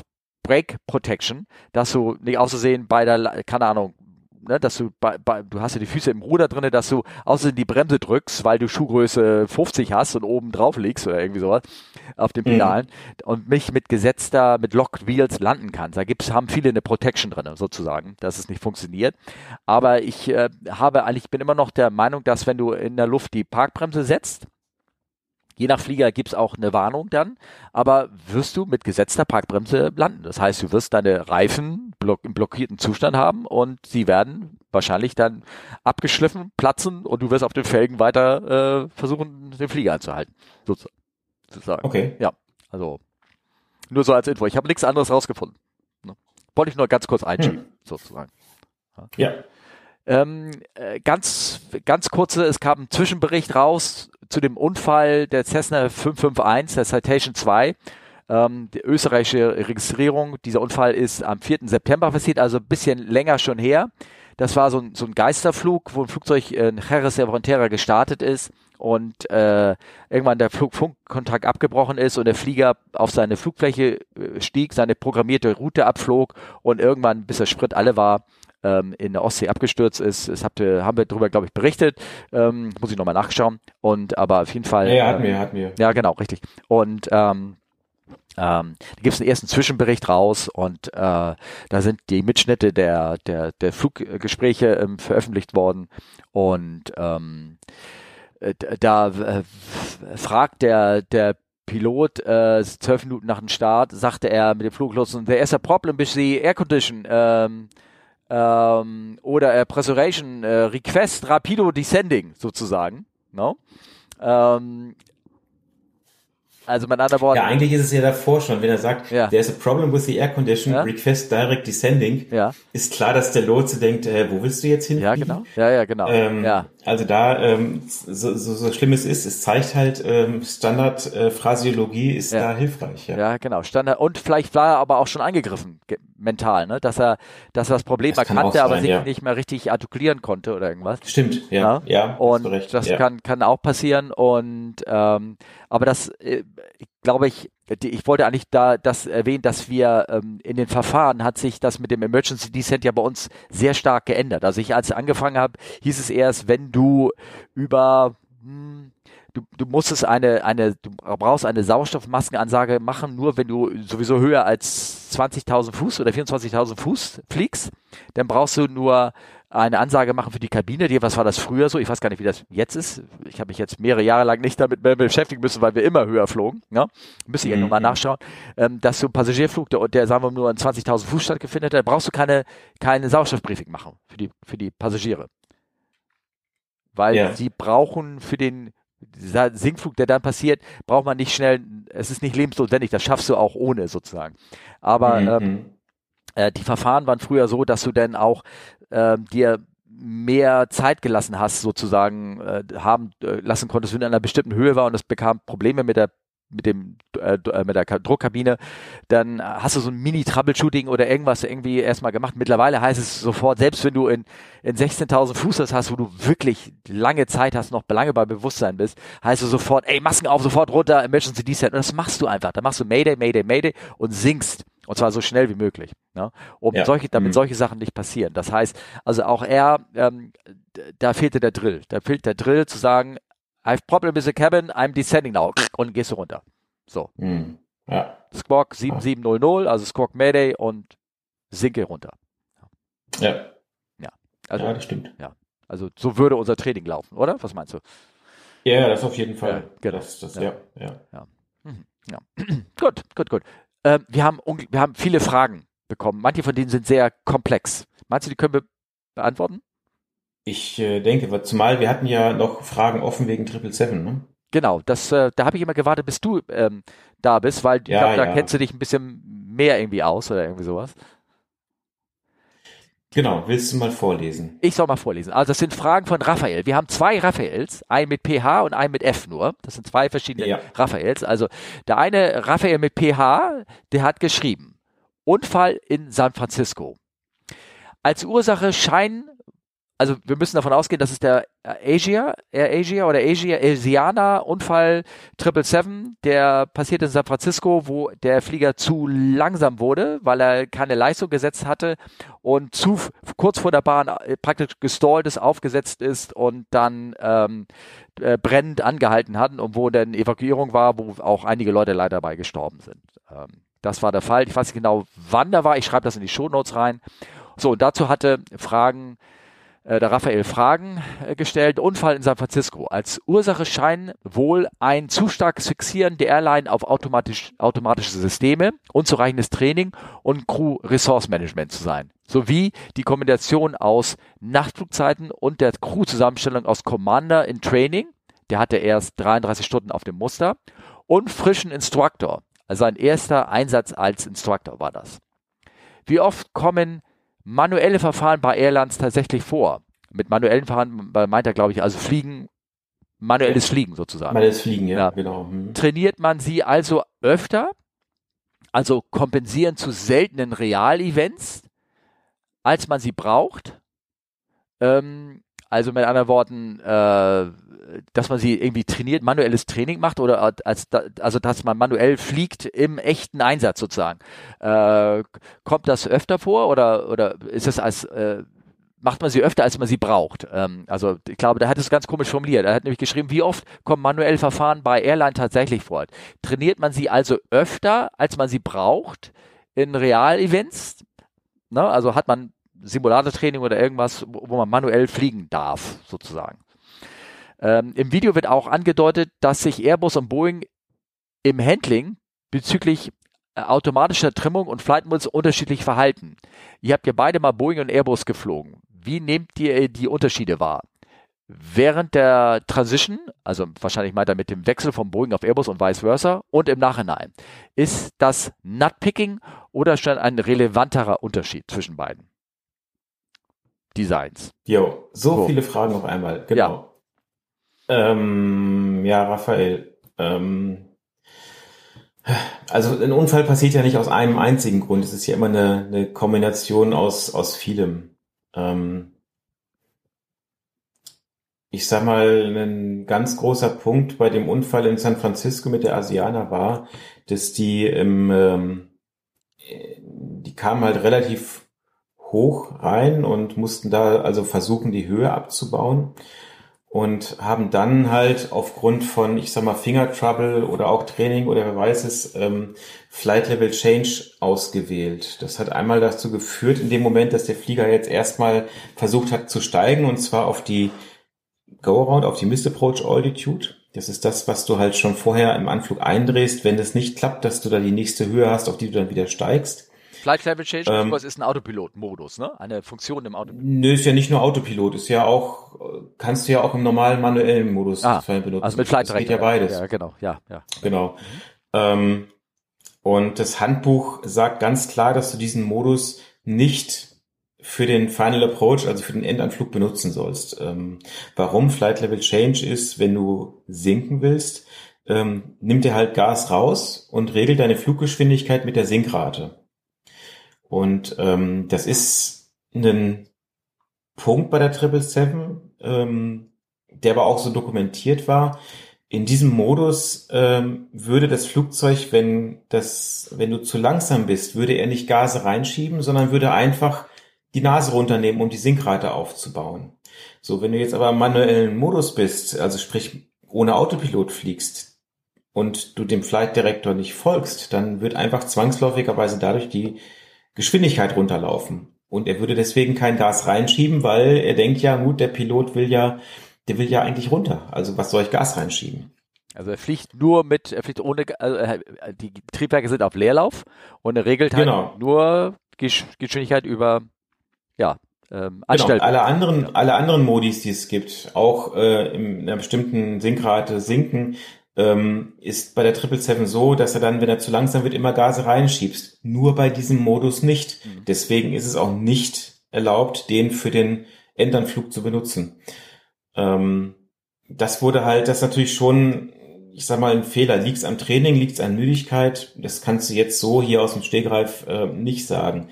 Brake Protection, dass du nicht auszusehen bei der, keine Ahnung, ne, dass du bei, bei, du hast ja die Füße im Ruder drinne, dass du außerdem die Bremse drückst, weil du Schuhgröße 50 hast und oben drauf liegst oder irgendwie sowas auf den mhm. Pedalen mhm. und mich mit gesetzter, mit Locked Wheels landen kannst. Da gibt's, haben viele eine Protection drinne sozusagen, dass es nicht funktioniert. Aber ich äh, habe eigentlich, bin immer noch der Meinung, dass wenn du in der Luft die Parkbremse setzt, Je nach Flieger gibt's auch eine Warnung dann, aber wirst du mit gesetzter Parkbremse landen. Das heißt, du wirst deine Reifen block im blockierten Zustand haben und sie werden wahrscheinlich dann abgeschliffen, platzen und du wirst auf den Felgen weiter äh, versuchen, den Flieger anzuhalten. Sozusagen. Okay. Ja, also nur so als Info. Ich habe nichts anderes rausgefunden. Ne? Wollte ich nur ganz kurz einschieben, hm. sozusagen. Okay. Ja. Ähm, äh, ganz, ganz kurze, es kam ein Zwischenbericht raus zu dem Unfall der Cessna 551, der Citation 2. Ähm, die österreichische Registrierung, dieser Unfall ist am 4. September passiert, also ein bisschen länger schon her. Das war so ein, so ein Geisterflug, wo ein Flugzeug in Jerez de Frontera gestartet ist und äh, irgendwann der Flug Funkkontakt abgebrochen ist und der Flieger auf seine Flugfläche äh, stieg, seine programmierte Route abflog und irgendwann, bis der Sprit alle war, ähm, in der Ostsee abgestürzt ist. Das habt ihr, haben wir darüber, glaube ich, berichtet. Ähm, muss ich nochmal nachschauen. Und aber auf jeden Fall. Ja, äh, wir, hatten wir. Ja, genau, richtig. Und ähm, ähm, da gibt es einen ersten Zwischenbericht raus und äh, da sind die Mitschnitte der, der, der Fluggespräche ähm, veröffentlicht worden und ähm, äh, da äh, fragt der, der Pilot äh, zwölf Minuten nach dem Start, sagte er mit dem Fluglotsen, there is a problem with the air condition. Ähm, ähm, oder äh, Pressuration äh, Request Rapido Descending sozusagen. No? Ähm, also mit anderen Worten. Ja, eigentlich ist es ja davor schon, wenn er sagt, ja. there's a problem with the air condition, ja. request direct descending, ja. ist klar, dass der Lotse denkt, äh, wo willst du jetzt hin? Ja, genau. Ja, ja, genau. Ähm, ja. Also da, ähm, so, so, so schlimm es ist, es zeigt halt, ähm, Standard-Phrasiologie äh, ist ja. da hilfreich. Ja. ja, genau. Standard und vielleicht war er aber auch schon angegriffen, mental, ne? Dass er, dass er das Problem das erkannte, sein, aber sich ja. nicht mehr richtig artikulieren konnte oder irgendwas. Stimmt, ja. Ja, und das kann, kann auch passieren. Und ähm, aber das äh, glaube ich, ich wollte eigentlich da das erwähnen, dass wir ähm, in den Verfahren hat sich das mit dem Emergency Descent ja bei uns sehr stark geändert. Also ich, als ich angefangen habe, hieß es erst, wenn du über hm, du, du musstest eine, eine, du brauchst eine Sauerstoffmaskenansage machen, nur wenn du sowieso höher als 20.000 Fuß oder 24.000 Fuß fliegst, dann brauchst du nur eine Ansage machen für die Kabine. Die, was war das früher so? Ich weiß gar nicht, wie das jetzt ist. Ich habe mich jetzt mehrere Jahre lang nicht damit beschäftigen müssen, weil wir immer höher flogen. Ja? Müsste ich ja mhm. nochmal nachschauen. Ähm, dass so ein Passagierflug, der, der sagen wir nur an 20.000 Fuß stattgefunden hat, da brauchst du keine, keine Sauerstoffbriefing machen für die, für die Passagiere. Weil ja. sie brauchen für den dieser Sinkflug, der dann passiert, braucht man nicht schnell, es ist nicht lebensnotwendig, das schaffst du auch ohne sozusagen. Aber mhm. ähm, äh, die Verfahren waren früher so, dass du dann auch äh, dir mehr Zeit gelassen hast, sozusagen äh, haben äh, lassen konntest, wenn du in einer bestimmten Höhe war und es bekam Probleme mit der mit dem äh, äh mit der Druckkabine, dann hast du so ein Mini-Troubleshooting oder irgendwas irgendwie erstmal gemacht. Mittlerweile heißt es sofort, selbst wenn du in, in 16.000 Fuß hast, wo du wirklich lange Zeit hast, noch lange bei Bewusstsein bist, heißt es sofort, ey, Masken auf, sofort runter, Emergency Descent. Und das machst du einfach. Da machst du Mayday, Mayday, Mayday und sinkst. Und zwar so schnell wie möglich, ne? um ja. solche, damit mhm. solche Sachen nicht passieren. Das heißt, also auch er, ähm, da fehlte der Drill. Da fehlt der Drill zu sagen, I've problem with the cabin, I'm descending now. Und gehst du runter. So. Mhm. Ja. Squawk 7700, also Squawk Mayday und sinke runter. Ja. Ja. Also, ja, das stimmt. Ja. Also so würde unser Training laufen, oder? Was meinst du? Ja, das auf jeden Fall. Ja, genau. Das, das, ja. Ja, ja. Mhm. ja. gut, gut, gut. Äh, wir, haben, wir haben viele Fragen bekommen. Manche von denen sind sehr komplex. Meinst du, die können wir beantworten? Ich äh, denke, zumal wir hatten ja noch Fragen offen wegen Triple Seven, ne? Genau, das, äh, da habe ich immer gewartet, bis du ähm, da bist, weil ja, glaub, da ja. kennst du dich ein bisschen mehr irgendwie aus oder irgendwie sowas. Genau, willst du mal vorlesen? Ich soll mal vorlesen. Also das sind Fragen von Raphael. Wir haben zwei Raphaels, einen mit PH und einen mit F nur. Das sind zwei verschiedene ja. Raphaels. Also der eine Raphael mit PH, der hat geschrieben, Unfall in San Francisco. Als Ursache scheinen also wir müssen davon ausgehen, dass es der Asia, Air Asia oder Asia, Asiana Unfall 777, der passierte in San Francisco, wo der Flieger zu langsam wurde, weil er keine Leistung gesetzt hatte und zu kurz vor der Bahn äh, praktisch gestallt ist, aufgesetzt ist und dann ähm, äh, brennend angehalten hat und wo dann Evakuierung war, wo auch einige Leute leider dabei gestorben sind. Ähm, das war der Fall. Ich weiß nicht genau, wann der war. Ich schreibe das in die Shownotes rein. So, und dazu hatte Fragen äh, der Raphael Fragen äh, gestellt. Unfall in San Francisco. Als Ursache scheinen wohl ein zu starkes Fixieren der Airline auf automatisch, automatische Systeme, unzureichendes Training und Crew-Resource-Management zu sein. Sowie die Kombination aus Nachtflugzeiten und der Crew-Zusammenstellung aus Commander in Training, der hatte erst 33 Stunden auf dem Muster, und frischen Instructor. Also sein erster Einsatz als Instructor war das. Wie oft kommen manuelle Verfahren bei Airlines tatsächlich vor. Mit manuellen Verfahren meint er, glaube ich, also Fliegen, manuelles Fliegen sozusagen. Manuelles Fliegen, ja, ja. genau. Hm. Trainiert man sie also öfter, also kompensieren zu seltenen Realevents, als man sie braucht. Ähm, also mit anderen Worten, äh, dass man sie irgendwie trainiert, manuelles Training macht oder als also dass man manuell fliegt im echten Einsatz sozusagen. Äh, kommt das öfter vor oder oder ist es als äh, macht man sie öfter, als man sie braucht. Ähm, also ich glaube, da hat es ganz komisch formuliert. Er hat nämlich geschrieben, wie oft kommen manuell Verfahren bei Airline tatsächlich vor? Trainiert man sie also öfter, als man sie braucht in Realevents? Ne? Also hat man Simulatortraining oder irgendwas, wo man manuell fliegen darf, sozusagen. Ähm, Im Video wird auch angedeutet, dass sich Airbus und Boeing im Handling bezüglich äh, automatischer Trimmung und Flight Modes unterschiedlich verhalten. Ihr habt ja beide mal Boeing und Airbus geflogen. Wie nehmt ihr die Unterschiede wahr? Während der Transition, also wahrscheinlich meint er mit dem Wechsel von Boeing auf Airbus und vice versa, und im Nachhinein, ist das Nutpicking oder schon ein relevanterer Unterschied zwischen beiden Designs? Jo, so, so. viele Fragen auf einmal, genau. Ja. Ähm, ja, Raphael. Ähm, also ein Unfall passiert ja nicht aus einem einzigen Grund. Es ist ja immer eine, eine Kombination aus, aus vielem. Ähm, ich sag mal, ein ganz großer Punkt bei dem Unfall in San Francisco mit der Asiana war, dass die im, ähm, die kamen halt relativ hoch rein und mussten da also versuchen, die Höhe abzubauen und haben dann halt aufgrund von, ich sag mal, Finger Trouble oder auch Training oder wer weiß es, ähm, Flight Level Change ausgewählt. Das hat einmal dazu geführt, in dem Moment, dass der Flieger jetzt erstmal versucht hat zu steigen und zwar auf die Go-Around, auf die Missed Approach Altitude. Das ist das, was du halt schon vorher im Anflug eindrehst, wenn das nicht klappt, dass du da die nächste Höhe hast, auf die du dann wieder steigst. Flight Level Change ähm, ist ein Autopilot-Modus, ne? Eine Funktion im Autopilot. Nö, ist ja nicht nur Autopilot, ist ja auch, kannst du ja auch im normalen manuellen Modus ah, benutzen. Also mit Flight Das geht ja beides. Ja, genau, ja, ja. Genau. Mhm. Ähm, und das Handbuch sagt ganz klar, dass du diesen Modus nicht für den Final Approach, also für den Endanflug benutzen sollst. Ähm, warum Flight Level Change ist, wenn du sinken willst, ähm, nimmt er halt Gas raus und regelt deine Fluggeschwindigkeit mit der Sinkrate. Und ähm, das ist ein Punkt bei der 777, ähm, der aber auch so dokumentiert war. In diesem Modus ähm, würde das Flugzeug, wenn das, wenn du zu langsam bist, würde er nicht Gase reinschieben, sondern würde einfach die Nase runternehmen, um die Sinkrate aufzubauen. So, wenn du jetzt aber im manuellen Modus bist, also sprich ohne Autopilot fliegst und du dem Flight Director nicht folgst, dann wird einfach zwangsläufigerweise dadurch die Geschwindigkeit runterlaufen. Und er würde deswegen kein Gas reinschieben, weil er denkt ja, gut, der Pilot will ja, der will ja eigentlich runter. Also was soll ich Gas reinschieben? Also er fliegt nur mit, er fliegt ohne, also die Triebwerke sind auf Leerlauf und er regelt halt genau. nur Geschwindigkeit über ja, ähm, Genau. Alle anderen, alle anderen Modis, die es gibt, auch äh, in einer bestimmten Sinkrate sinken, ähm, ist bei der 777 so, dass er dann, wenn er zu langsam wird, immer Gase reinschiebst. Nur bei diesem Modus nicht. Mhm. Deswegen ist es auch nicht erlaubt, den für den Endanflug zu benutzen. Ähm, das wurde halt, das natürlich schon, ich sag mal, ein Fehler. Liegt's am Training, liegt's an Müdigkeit? Das kannst du jetzt so hier aus dem Stegreif äh, nicht sagen.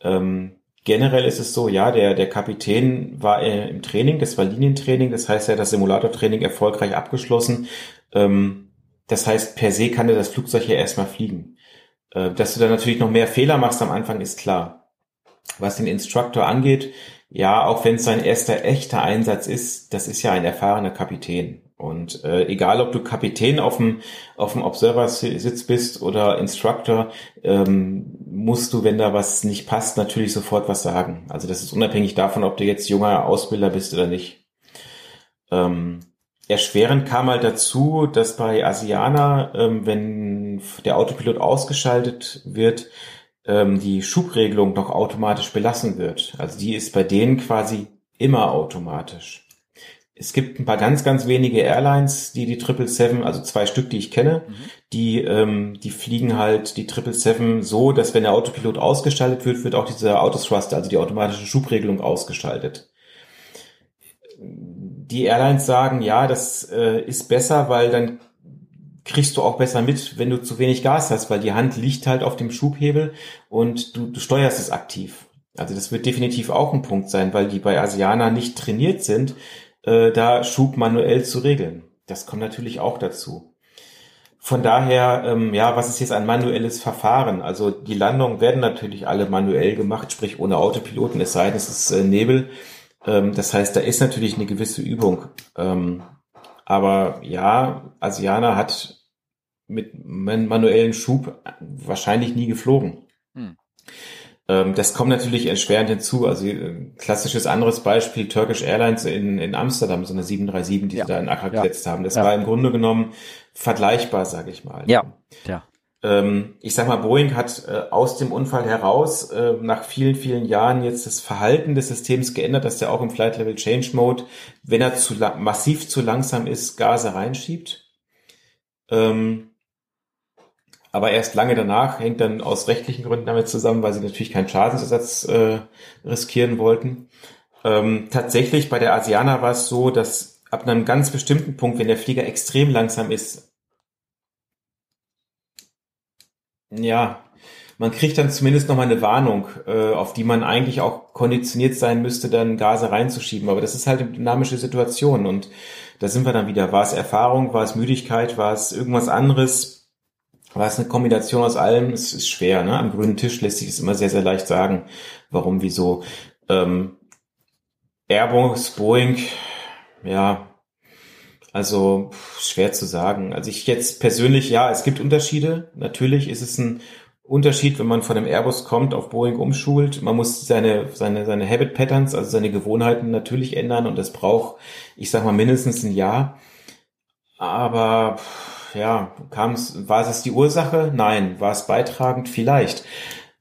Ähm, Generell ist es so, ja, der, der Kapitän war äh, im Training, das war Linientraining, das heißt, er hat das Simulatortraining erfolgreich abgeschlossen. Ähm, das heißt, per se kann er das Flugzeug ja erstmal fliegen. Äh, dass du da natürlich noch mehr Fehler machst am Anfang, ist klar. Was den Instructor angeht, ja, auch wenn es sein erster echter Einsatz ist, das ist ja ein erfahrener Kapitän. Und äh, egal, ob du Kapitän auf dem, auf dem Observer-Sitz bist oder Instructor, ähm, musst du, wenn da was nicht passt, natürlich sofort was sagen. Also das ist unabhängig davon, ob du jetzt junger Ausbilder bist oder nicht. Ähm, erschwerend kam halt dazu, dass bei Asiana, ähm, wenn der Autopilot ausgeschaltet wird, ähm, die Schubregelung noch automatisch belassen wird. Also die ist bei denen quasi immer automatisch es gibt ein paar ganz, ganz wenige Airlines, die die 777, also zwei Stück, die ich kenne, mhm. die, ähm, die fliegen halt die 777 so, dass wenn der Autopilot ausgeschaltet wird, wird auch dieser Autothruster, also die automatische Schubregelung ausgeschaltet. Die Airlines sagen, ja, das äh, ist besser, weil dann kriegst du auch besser mit, wenn du zu wenig Gas hast, weil die Hand liegt halt auf dem Schubhebel und du, du steuerst es aktiv. Also das wird definitiv auch ein Punkt sein, weil die bei Asiana nicht trainiert sind, äh, da Schub manuell zu regeln. Das kommt natürlich auch dazu. Von daher, ähm, ja, was ist jetzt ein manuelles Verfahren? Also die Landungen werden natürlich alle manuell gemacht, sprich ohne Autopiloten, es sei denn, es ist äh, Nebel. Ähm, das heißt, da ist natürlich eine gewisse Übung. Ähm, aber ja, Asiana hat mit manuellen Schub wahrscheinlich nie geflogen. Hm. Ähm, das kommt natürlich erschwerend hinzu. Also äh, klassisches anderes Beispiel, Turkish Airlines in, in Amsterdam, so eine 737, die ja. sie da in Acker ja. gesetzt haben. Das ja. war im Grunde genommen vergleichbar, sage ich mal. Ja, ja. Ähm, ich sag mal, Boeing hat äh, aus dem Unfall heraus äh, nach vielen, vielen Jahren jetzt das Verhalten des Systems geändert, dass der auch im Flight Level Change Mode, wenn er zu massiv zu langsam ist, Gase reinschiebt. Ähm, aber erst lange danach hängt dann aus rechtlichen Gründen damit zusammen, weil sie natürlich keinen Schadensersatz äh, riskieren wollten. Ähm, tatsächlich bei der Asiana war es so, dass ab einem ganz bestimmten Punkt, wenn der Flieger extrem langsam ist, ja, man kriegt dann zumindest noch mal eine Warnung, äh, auf die man eigentlich auch konditioniert sein müsste, dann Gase reinzuschieben. Aber das ist halt eine dynamische Situation und da sind wir dann wieder. War es Erfahrung, war es Müdigkeit, war es irgendwas anderes? Aber es eine Kombination aus allem, es ist schwer. Ne? Am grünen Tisch lässt sich es immer sehr, sehr leicht sagen, warum, wieso. Ähm, Airbus, Boeing, ja, also schwer zu sagen. Also ich jetzt persönlich, ja, es gibt Unterschiede. Natürlich ist es ein Unterschied, wenn man von einem Airbus kommt, auf Boeing umschult. Man muss seine, seine, seine Habit Patterns, also seine Gewohnheiten natürlich ändern und das braucht, ich sag mal, mindestens ein Jahr. Aber ja, kam es, war es die Ursache? Nein. War es beitragend? Vielleicht.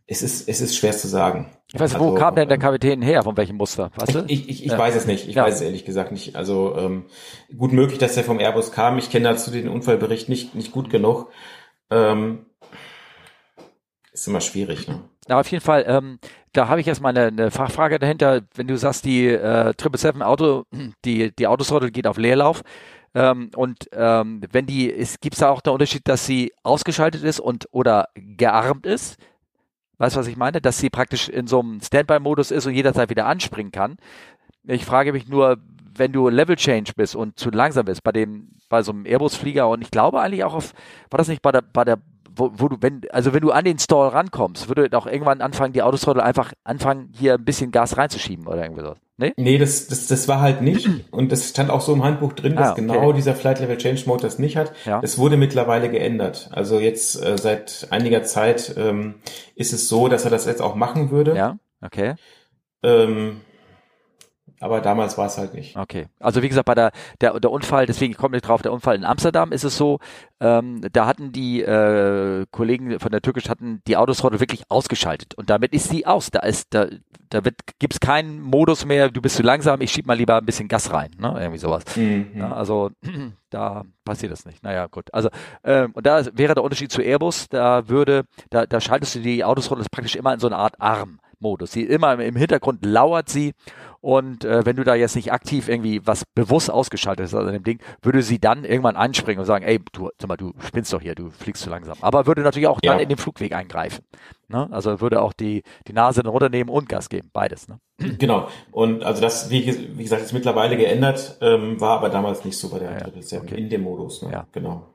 es ist, es ist schwer zu sagen. Ich weiß, wo Also, kam denn der ähm, Kapitän her? Von welchem Muster? Weißt du? Ich, ich, ich Ja. weiß es nicht. Ich Ja. weiß es ehrlich gesagt nicht. Also ähm, gut möglich, dass er vom Airbus kam. Ich kenne dazu den Unfallbericht nicht, nicht gut genug. Ähm, ist immer schwierig. Ne? Na, auf jeden Fall, ähm, da habe ich erstmal eine, eine Fachfrage dahinter. Wenn du sagst, die äh, 777 Auto, die, die Autothrottle geht auf Leerlauf. Ähm, und ähm, wenn die, es gibt da auch den Unterschied, dass sie ausgeschaltet ist und oder gearmt ist. Weißt du, was ich meine? Dass sie praktisch in so einem Standby-Modus ist und jederzeit wieder anspringen kann. Ich frage mich nur, wenn du Level Change bist und zu langsam bist, bei dem, bei so einem Airbus-Flieger und ich glaube eigentlich auch auf, war das nicht bei der, bei der, wo, wo du, wenn, also wenn du an den Stall rankommst, würde doch irgendwann anfangen, die Autothrottle einfach anfangen, hier ein bisschen Gas reinzuschieben oder irgendwie so. Ne? Nee, das, das, das war halt nicht. Und das stand auch so im Handbuch drin, dass Ah, okay. genau dieser Flight Level Change Mode das nicht hat. Ja. Es wurde mittlerweile geändert. Also jetzt äh, seit einiger Zeit ähm, ist es so, dass er das jetzt auch machen würde. Ja, okay. Ähm, aber damals war es halt nicht. Okay. Also wie gesagt, bei der, der, der Unfall, deswegen kommt nicht drauf, der Unfall in Amsterdam ist es so, ähm, da hatten die äh, Kollegen von der Türkisch hatten die Autothrottle wirklich ausgeschaltet und damit ist sie aus. Da ist, da, da wird, gibt's keinen Modus mehr, du bist zu langsam, ich schieb mal lieber ein bisschen Gas rein, ne? Irgendwie sowas. Mhm. Ja, also da passiert das nicht. Naja, gut. Also ähm, und da wäre der Unterschied zu Airbus, da würde, da, da schaltest du die Autothrottle praktisch immer in so eine Art Arm-Modus. Sie immer im, im Hintergrund lauert sie und äh, wenn du da jetzt nicht aktiv irgendwie was bewusst ausgeschaltet hast an dem Ding, würde sie dann irgendwann anspringen und sagen, ey, du, sag mal, du spinnst doch hier, du fliegst zu langsam. Aber würde natürlich auch dann Ja. in den Flugweg eingreifen. Ne? Also würde auch die, die Nase runternehmen und Gas geben, beides. Ne? Genau. Und also das, wie, wie gesagt, ist mittlerweile geändert, ähm, war aber damals nicht so bei der Ja, ja. 777 Okay. in dem Modus. Ne? Ja. Genau.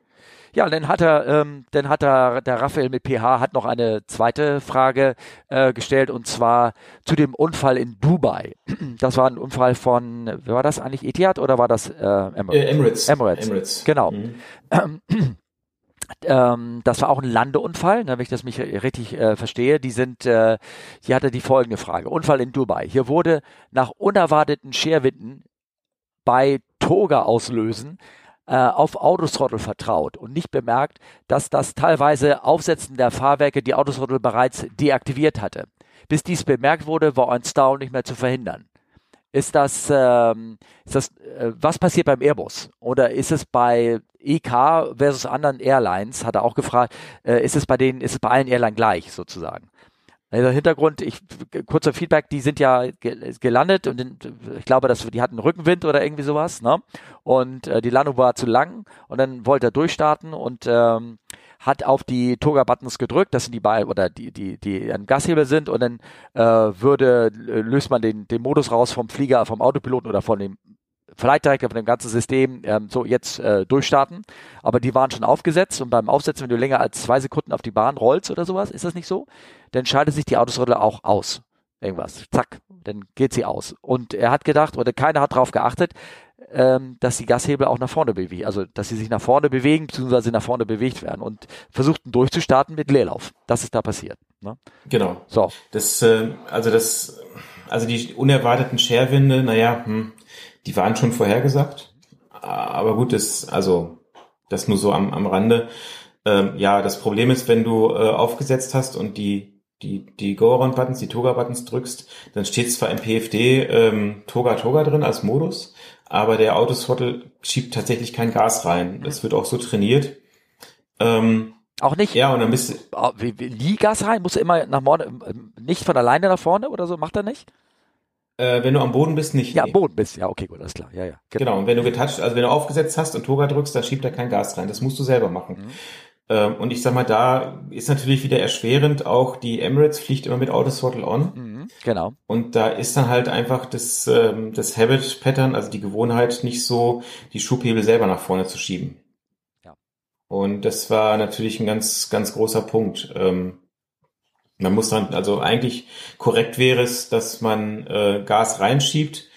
Ja, dann hat er, ähm, dann hat er, der Raphael mit PH hat noch eine zweite Frage äh, gestellt und zwar zu dem Unfall in Dubai. Das war ein Unfall von, wer war das eigentlich, Etihad oder war das äh, Emirates? Äh, Emirates. Emirates. Emirates. Genau. Mhm. Ähm, das war auch ein Landeunfall, ne, wenn ich das mich richtig äh, verstehe. Die sind, äh, hier hatte die folgende Frage. Unfall in Dubai. Hier wurde nach unerwarteten Scherwinden bei Toga auslösen äh, auf Autothrottle vertraut und nicht bemerkt, dass das teilweise Aufsetzen der Fahrwerke die Autothrottle bereits deaktiviert hatte. Bis dies bemerkt wurde, war ein Stau nicht mehr zu verhindern. Ist das, ähm, ist das, äh, was passiert beim Airbus? Oder ist es bei EK versus anderen Airlines, hat er auch gefragt, äh, ist es bei denen, ist es bei allen Airlines gleich sozusagen? Also Hintergrund, ich, kurzer Feedback, die sind ja ge gelandet und in, ich glaube, dass die hatten Rückenwind oder irgendwie sowas, ne? Und äh, die Landung war zu lang und dann wollte er durchstarten und ähm, hat auf die Toga-Buttons gedrückt, das sind die beiden oder die, die, die am Gashebel sind und dann äh, würde, äh, löst man den, den Modus raus vom Flieger, vom Autopiloten oder von dem Flight Director, von dem ganzen System, ähm, so jetzt äh, durchstarten. Aber die waren schon aufgesetzt und beim Aufsetzen, wenn du länger als zwei Sekunden auf die Bahn rollst oder sowas, ist das nicht so? Dann schaltet sich die Autothrottle auch aus. Irgendwas. Zack, dann geht sie aus. Und er hat gedacht, oder keiner hat darauf geachtet, ähm, dass die Gashebel auch nach vorne bewegen, also dass sie sich nach vorne bewegen, beziehungsweise nach vorne bewegt werden und versuchten durchzustarten mit Leerlauf. Das ist da passiert. Ne? Genau. So, Das, äh, also das, also die unerwarteten Scherwinde, naja, hm, die waren schon vorhergesagt. Aber gut, das, also, das nur so am, am Rande. Ähm, ja, das Problem ist, wenn du äh, aufgesetzt hast und die, die, die Go-Around-Buttons, die Toga-Buttons drückst, dann steht zwar im PFD ähm, Toga Toga drin als Modus, aber der Autothrottle schiebt tatsächlich kein Gas rein. Das wird auch so trainiert. Ähm, auch nicht. ja, und dann bist du, Gas rein? Muss er immer nach vorne, ähm, nicht von alleine nach vorne oder so? Macht er nicht? Äh, wenn du am Boden bist, nicht. Ja, am Boden bist. Ja, okay, gut, alles klar. Ja, ja. Genau, und wenn du getoucht, also wenn du aufgesetzt hast und Toga drückst, dann schiebt er kein Gas rein. Das musst du selber machen. Mhm. Ähm, und ich sag mal, da ist natürlich wieder erschwerend, auch die Emirates fliegt immer mit Auto Throttle on. Mhm, genau. Und da ist dann halt einfach das, ähm, das Habit-Pattern, also die Gewohnheit, nicht so, die Schubhebel selber nach vorne zu schieben. Ja. Und das war natürlich ein ganz, ganz großer Punkt. Ähm, man muss dann, also eigentlich korrekt wäre es, dass man äh, Gas reinschiebt,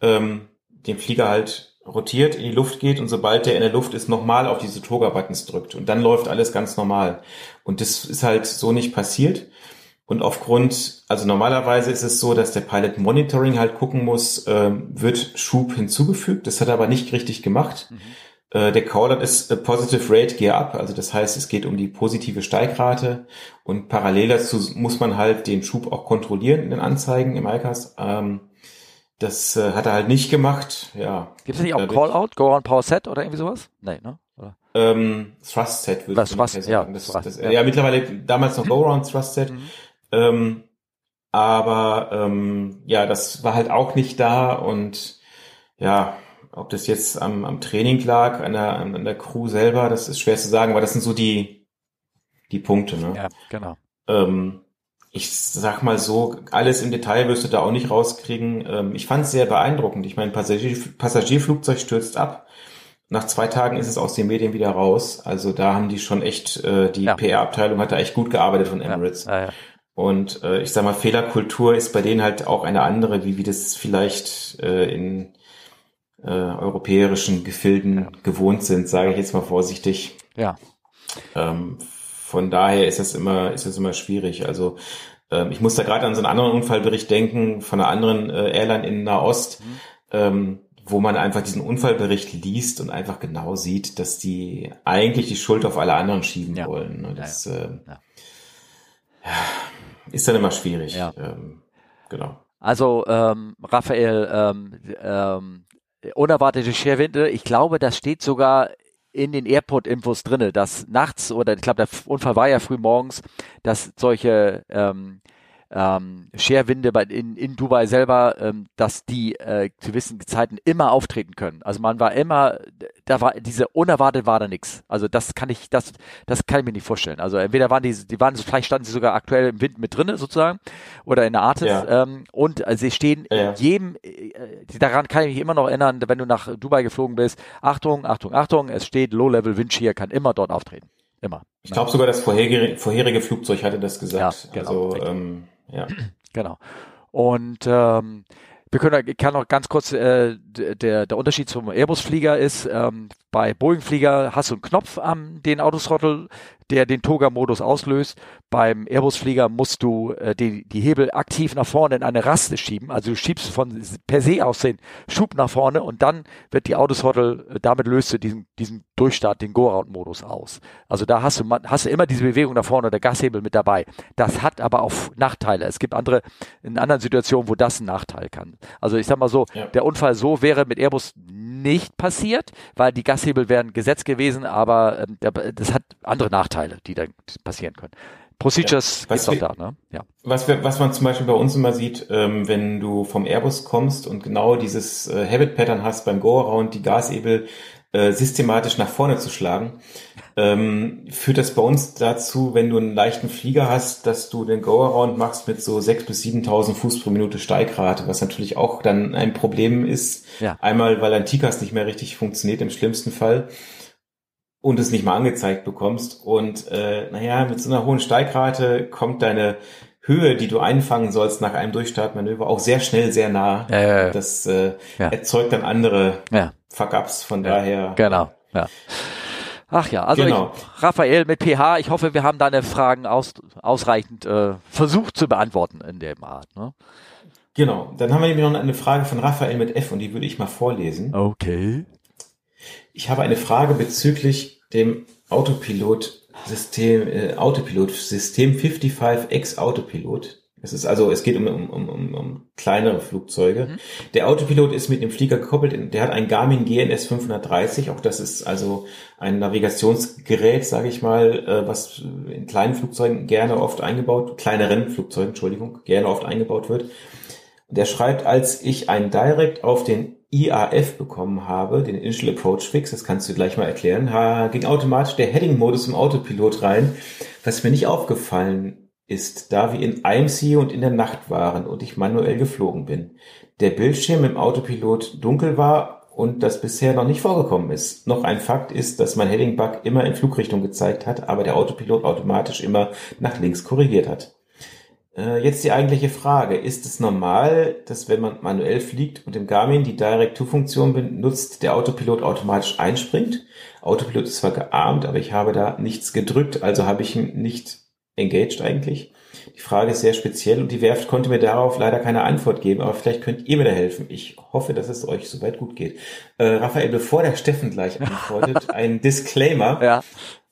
ähm, den Flieger halt rotiert, in die Luft geht und sobald der in der Luft ist, nochmal auf diese Toga-Buttons drückt. Und dann läuft alles ganz normal. Und das ist halt so nicht passiert. Und aufgrund, also normalerweise ist es so, dass der Pilot Monitoring halt gucken muss, ähm, wird Schub hinzugefügt. Das hat er aber nicht richtig gemacht. Mhm. Äh, der Callout ist a Positive Rate Gear Up, also das heißt, es geht um die positive Steigrate und parallel dazu muss man halt den Schub auch kontrollieren in den Anzeigen im iCast. Ähm, das äh, hat er halt nicht gemacht. Ja. Gibt es nicht auch Callout, Go on Power Set oder irgendwie sowas? Nee, ne? Oder? Ähm, Thrust Set würde ich Thrust, sagen. Ja, das, Thrust, das, ja. ja, mittlerweile damals noch Go Around Thrust Set. Mhm. Ähm, aber ähm, ja, das war halt auch nicht da und ja, ob das jetzt am, am Training lag, an der, an der Crew selber, das ist schwer zu sagen, weil das sind so die, die Punkte. Ne? Ja, genau. Ähm, ich sag mal so, alles im Detail wirst du da auch nicht rauskriegen. Ähm, ich fand es sehr beeindruckend. Ich meine, Passagier, Passagierflugzeug stürzt ab. Nach zwei Tagen ist es aus den Medien wieder raus. Also da haben die schon echt, äh, die ja. PR-Abteilung hat da echt gut gearbeitet von Emirates. Ja, ja, Und äh, ich sag mal, Fehlerkultur ist bei denen halt auch eine andere, wie wie das vielleicht äh, in äh, europäischen Gefilden gewohnt sind, sage ich jetzt mal vorsichtig. Ja. Ähm, von daher ist es immer, ist es immer schwierig. Also ähm, ich muss da gerade an so einen anderen Unfallbericht denken von einer anderen äh, Airline in Nahost, mhm. ähm, wo man einfach diesen Unfallbericht liest und einfach genau sieht, dass die eigentlich die Schuld auf alle anderen schieben ja. wollen. Und das ja, ja. Äh, ja. ist dann immer schwierig. Ja. Ähm, genau. Also ähm, Raphael, ähm, ähm, unerwartete Scherwinde. Ich glaube, das steht sogar in den Airport-Infos drinne, dass nachts oder ich glaube, der Unfall war ja früh morgens, dass solche ähm, ähm, Scherwinde bei, in, in Dubai selber, ähm, dass die äh, zu gewissen Zeiten immer auftreten können. Also man war immer, da war diese unerwartet war da nichts. Also das kann ich, das, das kann ich mir nicht vorstellen. Also entweder waren die, die waren, vielleicht standen sie sogar aktuell im Wind mit drinne sozusagen oder in der Artis ja. ähm, und äh, sie stehen ja. jedem, äh, daran kann ich mich immer noch erinnern, wenn du nach Dubai geflogen bist. Achtung, Achtung, Achtung, es steht Low Level Wind Shear kann immer dort auftreten. Immer. Ich glaube sogar das vorherige, vorherige Flugzeug hatte das gesagt. Ja, genau, also ähm, ja. Genau. Und ähm, wir können, ich kann noch ganz kurz, äh, der, der Unterschied zum Airbus-Flieger ist, ähm, bei Boeing-Flieger hast du einen Knopf am den Autothrottle, der den Toga-Modus auslöst. Beim Airbus-Flieger musst du äh, die, die Hebel aktiv nach vorne in eine Raste schieben. Also du schiebst von per se aus den Schub nach vorne und dann wird die Autothrottle, äh, damit löst du diesen, diesen Durchstart, den Go-Round-Modus aus. Also da hast du, hast du immer diese Bewegung nach vorne, der Gashebel mit dabei. Das hat aber auch Nachteile. Es gibt andere, in anderen Situationen, wo das ein Nachteil kann. Also ich sag mal so, ja. der Unfall so wäre mit Airbus nicht passiert, weil die Gashebel wären gesetzt gewesen, aber ähm, das hat andere Nachteile, die dann passieren können. Procedures ja, gibt's auch da, ne? Ja. Was, wir, was man zum Beispiel bei uns immer sieht, ähm, wenn du vom Airbus kommst und genau dieses äh, Habit-Pattern hast beim Go-Around, die Gashebel äh, systematisch nach vorne zu schlagen, ähm, führt das bei uns dazu, wenn du einen leichten Flieger hast, dass du den Go-Around machst mit so 6.000 bis 7.000 Fuß pro Minute Steigrate, was natürlich auch dann ein Problem ist. Ja. Einmal, weil dein TICAS nicht mehr richtig funktioniert im schlimmsten Fall und es nicht mal angezeigt bekommst. Und äh, naja, mit so einer hohen Steigrate kommt deine Höhe, die du einfangen sollst nach einem Durchstartmanöver, auch sehr schnell sehr nah. Ja, ja, ja. Das äh, erzeugt dann andere Fuck-ups, von daher. Genau, ja. Ach ja, also genau. ich, Raphael mit PH, ich hoffe, wir haben deine Fragen aus, ausreichend äh, versucht zu beantworten in dem Art. Ne? Genau, dann haben wir nämlich noch eine Frage von Raphael mit F und die würde ich mal vorlesen. Okay. Ich habe eine Frage bezüglich dem Autopilot-System, äh, Autopilot-System 55X Autopilot. Es ist also, es geht um, um, um, um kleinere Flugzeuge. Mhm. Der Autopilot ist mit dem Flieger gekoppelt. Der hat ein Garmin GNS 530. Auch das ist also ein Navigationsgerät, sage ich mal, äh, was in kleinen Flugzeugen gerne oft eingebaut, kleineren Flugzeugen, Entschuldigung, gerne oft eingebaut wird. Der schreibt, als ich ein Direct auf den IAF bekommen habe, den Initial Approach Fix, das kannst du gleich mal erklären, ging automatisch der Heading-Modus im Autopilot rein, was mir nicht aufgefallen ist, da wir in IMC und in der Nacht waren und ich manuell geflogen bin. Der Bildschirm im Autopilot dunkel war und das bisher noch nicht vorgekommen ist. Noch ein Fakt ist, dass mein Heading-Bug immer in Flugrichtung gezeigt hat, aber der Autopilot automatisch immer nach links korrigiert hat. Äh, jetzt die eigentliche Frage. Ist es normal, dass wenn man manuell fliegt und im Garmin die Direct-to-Funktion benutzt, der Autopilot automatisch einspringt? Autopilot ist zwar gearmt, aber ich habe da nichts gedrückt, also habe ich ihn nicht engaged eigentlich. Die Frage ist sehr speziell und die Werft konnte mir darauf leider keine Antwort geben, aber vielleicht könnt ihr mir da helfen. Ich hoffe, dass es euch soweit gut geht. Äh, Raphael, bevor der Steffen gleich antwortet, ein Disclaimer. Ja.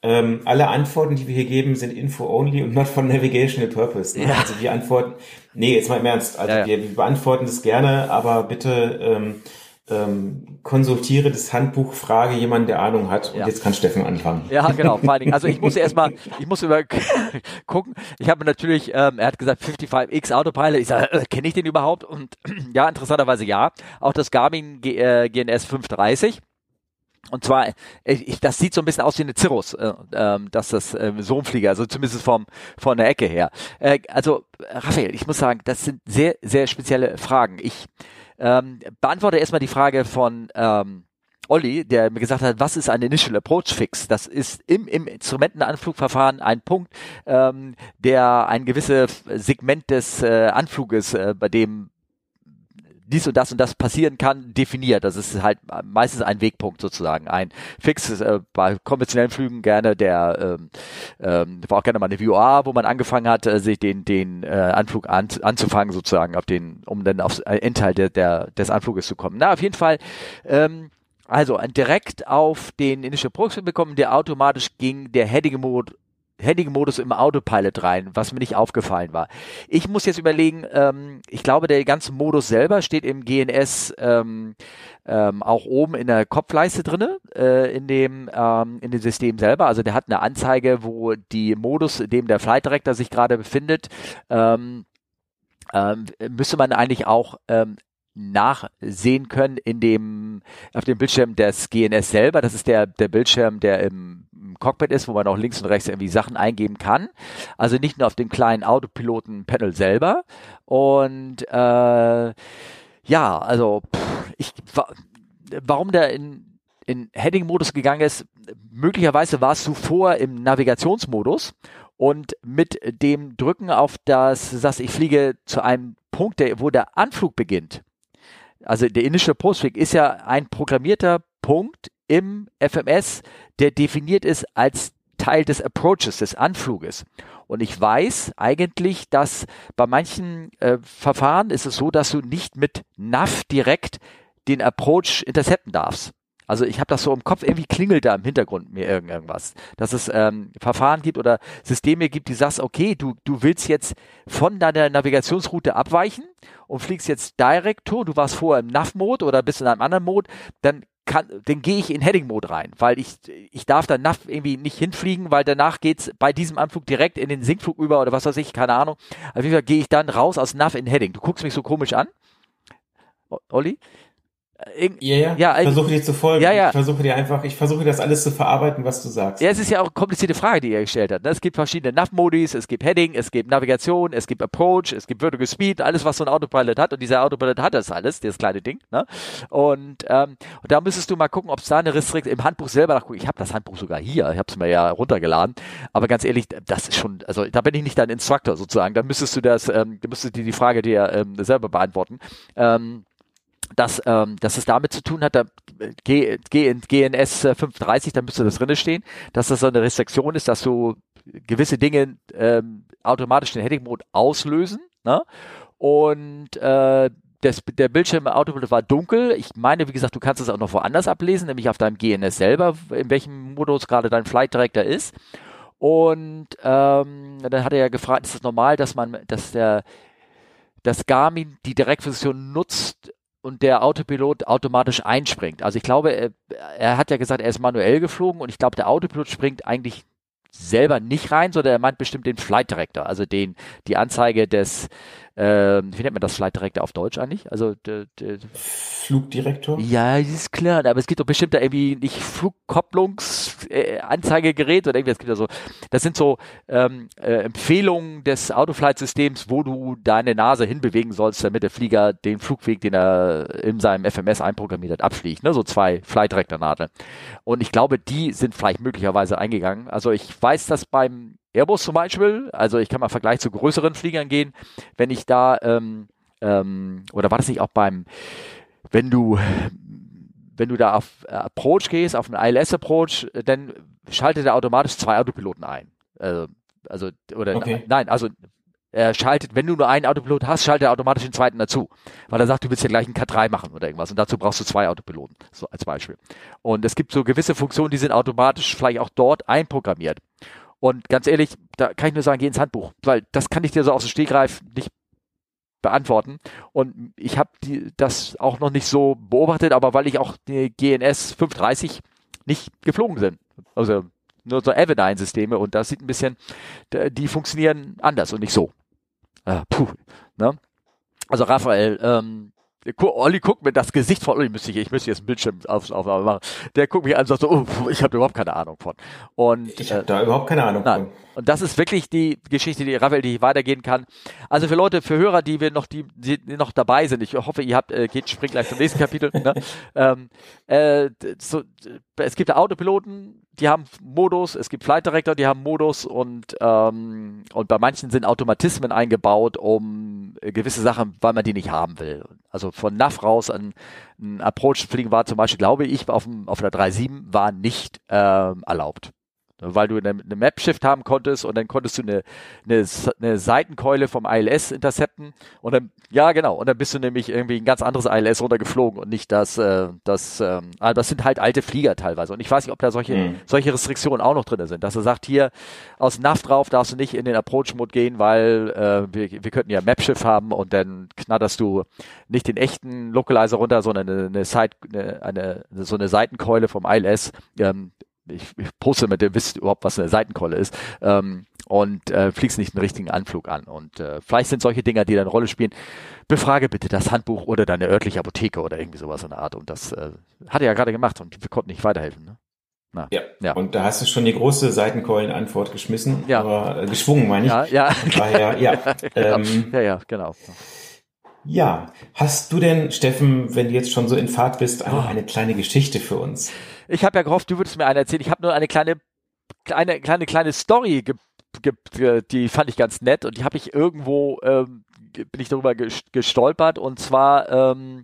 Ähm, alle Antworten, die wir hier geben, sind info-only und not for navigational purpose. Ne? Ja. Also wir antworten, nee, jetzt mal im Ernst, also ja, ja. Wir, wir, beantworten das gerne, aber bitte ähm, ähm, konsultiere das Handbuch, frage jemanden, der Ahnung hat. Und ja. jetzt kann Steffen anfangen. Ja, genau. Vor allen Dingen. Also ich muss erstmal, ich muss über gucken. Ich habe natürlich, ähm, er hat gesagt 55X Autopilot. Ich sage, äh, kenne ich den überhaupt? Und ja, interessanterweise ja. Auch das Garmin G äh, GNS 530. Und zwar, äh, ich, das sieht so ein bisschen aus wie eine Cirrus, äh, äh, dass das äh, so ein Flieger, also zumindest vom von der Ecke her. Äh, also Raphael, ich muss sagen, das sind sehr sehr spezielle Fragen. Ich ähm, beantworte erstmal die Frage von ähm, Olli, der mir gesagt hat, was ist ein Initial Approach Fix? Das ist im, im Instrumentenanflugverfahren ein Punkt, ähm, der ein gewisses Segment des äh, Anfluges, äh, bei dem dies und das und das passieren kann, definiert. Das ist halt meistens ein Wegpunkt sozusagen. Ein Fix äh, bei konventionellen Flügen gerne der ähm, ähm, war auch gerne mal eine VOA, wo man angefangen hat, äh, sich den den äh, Anflug an, anzufangen sozusagen, auf den, um dann aufs Endteil der, der des Anfluges zu kommen. Na, auf jeden Fall. Ähm, also direkt auf den Initial Approach bekommen, der automatisch ging der Heading Heading-Modus im Autopilot rein, was mir nicht aufgefallen war. Ich muss jetzt überlegen, ähm, ich glaube, der ganze Modus selber steht im GNS ähm, ähm, auch oben in der Kopfleiste drinne, äh, in dem ähm, in dem System selber. Also der hat eine Anzeige, wo die Modus, in dem der Flight Director sich gerade befindet, ähm, ähm, müsste man eigentlich auch ähm, nachsehen können in dem auf dem Bildschirm des GNS selber. Das ist der der Bildschirm, der im Cockpit ist, wo man auch links und rechts irgendwie Sachen eingeben kann. Also nicht nur auf dem kleinen Autopiloten-Panel selber. Und äh, ja, also pff, ich warum der in, in Heading-Modus gegangen ist, möglicherweise war es zuvor im Navigationsmodus und mit dem Drücken auf das, das ich fliege zu einem Punkt, der, wo der Anflug beginnt. Also der Initial Postflieg ist ja ein programmierter Punkt im FMS, der definiert ist als Teil des Approaches, des Anfluges. Und ich weiß eigentlich, dass bei manchen äh, Verfahren ist es so, dass du nicht mit NAV direkt den Approach intercepten darfst. Also ich habe das so im Kopf, irgendwie klingelt da im Hintergrund mir irgendwas. Dass es ähm, Verfahren gibt oder Systeme gibt, die sagst, okay, du, du willst jetzt von deiner Navigationsroute abweichen und fliegst jetzt direkt Tour, du warst vorher im NAV-Mode oder bist in einem anderen Mode, dann kann, dann gehe ich in Heading-Mode rein, weil ich, ich darf dann NAV irgendwie nicht hinfliegen, weil danach geht's bei diesem Anflug direkt in den Sinkflug über oder was weiß ich, keine Ahnung. Auf jeden Fall gehe ich dann raus aus NAV in Heading. Du guckst mich so komisch an. Olli? Ir ja, ja, ja, ich versuche dir zu folgen. Ja, ja. Ich versuche dir einfach, ich versuche das alles zu verarbeiten, was du sagst. Ja, es ist ja auch eine komplizierte Frage, die er gestellt hat. Ne? Es gibt verschiedene Nav-Modis, es gibt Heading, es gibt Navigation, es gibt Approach, es gibt Vertical Speed, alles, was so ein Autopilot hat. Und dieser Autopilot hat das alles, dieses kleine Ding. Ne? Und, ähm, und da müsstest du mal gucken, ob es da eine Restriktion im Handbuch selber nachgucken. Ich habe das Handbuch sogar hier, ich habe es mir ja runtergeladen. Aber ganz ehrlich, das ist schon, also da bin ich nicht dein Instructor sozusagen. Da müsstest du das, ähm, da müsstest du die Frage dir ähm, selber beantworten. Ähm, dass, ähm, dass es damit zu tun hat, da, G, G, GNS 530, da müsste das drinne stehen, dass das so eine Restriktion ist, dass so gewisse Dinge ähm, automatisch den Heading Mode auslösen. Ne? Und äh, das, der Bildschirm Autopilot war dunkel. Ich meine, wie gesagt, du kannst es auch noch woanders ablesen, nämlich auf deinem GNS selber, in welchem Modus gerade dein Flight Director ist. Und ähm, dann hat er ja gefragt, ist es normal, dass man, dass der dass Garmin die Direktfunktion nutzt, und der Autopilot automatisch einspringt. Also ich glaube, er, er, hat ja gesagt, er ist manuell geflogen und ich glaube, der Autopilot springt eigentlich selber nicht rein, sondern er meint bestimmt den Flight Director, also den die Anzeige des äh, wie nennt man das Flight Director auf Deutsch eigentlich? Also de, de, Flugdirektor? Ja, ist klar, aber es gibt doch bestimmt da irgendwie nicht Flugkopplungsanzeigegerät äh, oder irgendwie, es gibt ja so, das sind so ähm, äh, Empfehlungen des Autoflight-Systems, wo du deine Nase hinbewegen sollst, damit der Flieger den Flugweg, den er in seinem FMS einprogrammiert hat, abfliegt. Ne? So zwei Flight Director Nadeln. Und ich glaube, die sind vielleicht möglicherweise eingegangen. Also ich weiß, dass beim Airbus zum Beispiel, also ich kann mal Vergleich zu größeren Fliegern gehen, wenn ich da, ähm, ähm, oder war das nicht auch beim, wenn du, wenn du da auf Approach gehst, auf einen ILS Approach, dann schaltet er automatisch zwei Autopiloten ein. Also Also, oder Okay. nein, also er schaltet, wenn du nur einen Autopilot hast, schaltet er automatisch den zweiten dazu. Weil er sagt, du willst ja gleich einen K3 machen oder irgendwas. Und dazu brauchst du zwei Autopiloten, so als Beispiel. Und es gibt so gewisse Funktionen, die sind automatisch vielleicht auch dort einprogrammiert. Und ganz ehrlich, da kann ich nur sagen, geh ins Handbuch, weil das kann ich dir so aus dem Stegreif nicht beantworten. Und ich habe das auch noch nicht so beobachtet, aber weil ich auch die GNS 530 nicht geflogen sind. Also nur so Everdine-Systeme und das sieht ein bisschen, die funktionieren anders und nicht so. Äh, puh, ne? Also Raphael, ähm, Olli guckt mir das Gesicht von Olli, müsste ich, ich müsste jetzt einen Bildschirm auf, auf, machen. Der guckt mich an und sagt so, oh, ich habe überhaupt keine Ahnung von. Und Ich äh, habe da überhaupt keine Ahnung Nein. von. und das ist wirklich die Geschichte, die Raphael, die weitergehen kann. Also für Leute, für Hörer, die wir noch, die, die noch dabei sind, ich hoffe, ihr habt, äh, geht, springt gleich zum nächsten Kapitel. ne? ähm, äh, so, es gibt Autopiloten, die haben Modus, es gibt Flight Director, die haben Modus und ähm, und bei manchen sind Automatismen eingebaut, um gewisse Sachen, weil man die nicht haben will. Also von NAV raus ein Approach zu fliegen war zum Beispiel, glaube ich, auf, dem, auf der 3.7 war nicht ähm, erlaubt weil du eine, eine Map-Shift haben konntest und dann konntest du eine, eine, eine Seitenkeule vom ILS intercepten und dann, ja genau, und dann bist du nämlich irgendwie ein ganz anderes ILS runtergeflogen und nicht das, äh, das, ähm, ah, das sind halt alte Flieger teilweise und ich weiß nicht, ob da solche, Mhm. solche Restriktionen auch noch drin sind, dass er sagt, hier aus NAV drauf darfst du nicht in den Approach-Mode gehen, weil äh, wir, wir könnten ja Map-Shift haben und dann knatterst du nicht den echten Localizer runter, sondern eine, eine, Side, eine, eine so eine Seitenkeule vom ILS, ähm, ich, ich poste mit dem, wisst überhaupt, was eine Seitenkeule ist, ähm, und äh, fliegst nicht einen richtigen Anflug an. Und äh, vielleicht sind solche Dinger, die da eine Rolle spielen. Befrage bitte das Handbuch oder deine örtliche Apotheke oder irgendwie sowas in der Art. Und das äh, hat er ja gerade gemacht und wir konnten nicht weiterhelfen. Ne? Na. Ja. Ja. Und da hast du schon die große Seitenkeulenantwort geschmissen, Ja. aber äh, geschwungen, meine ich. Ja, ja, daher, ja. genau. Ähm, ja, ja, genau. Ja. Hast du denn, Steffen, wenn du jetzt schon so in Fahrt bist, Oh. einfach eine kleine Geschichte für uns? Ich habe ja gehofft, du würdest mir eine erzählen. Ich habe nur eine kleine, kleine, kleine, kleine Story, ge, ge, die fand ich ganz nett und die habe ich irgendwo, ähm, bin ich darüber ges- gestolpert und zwar ähm,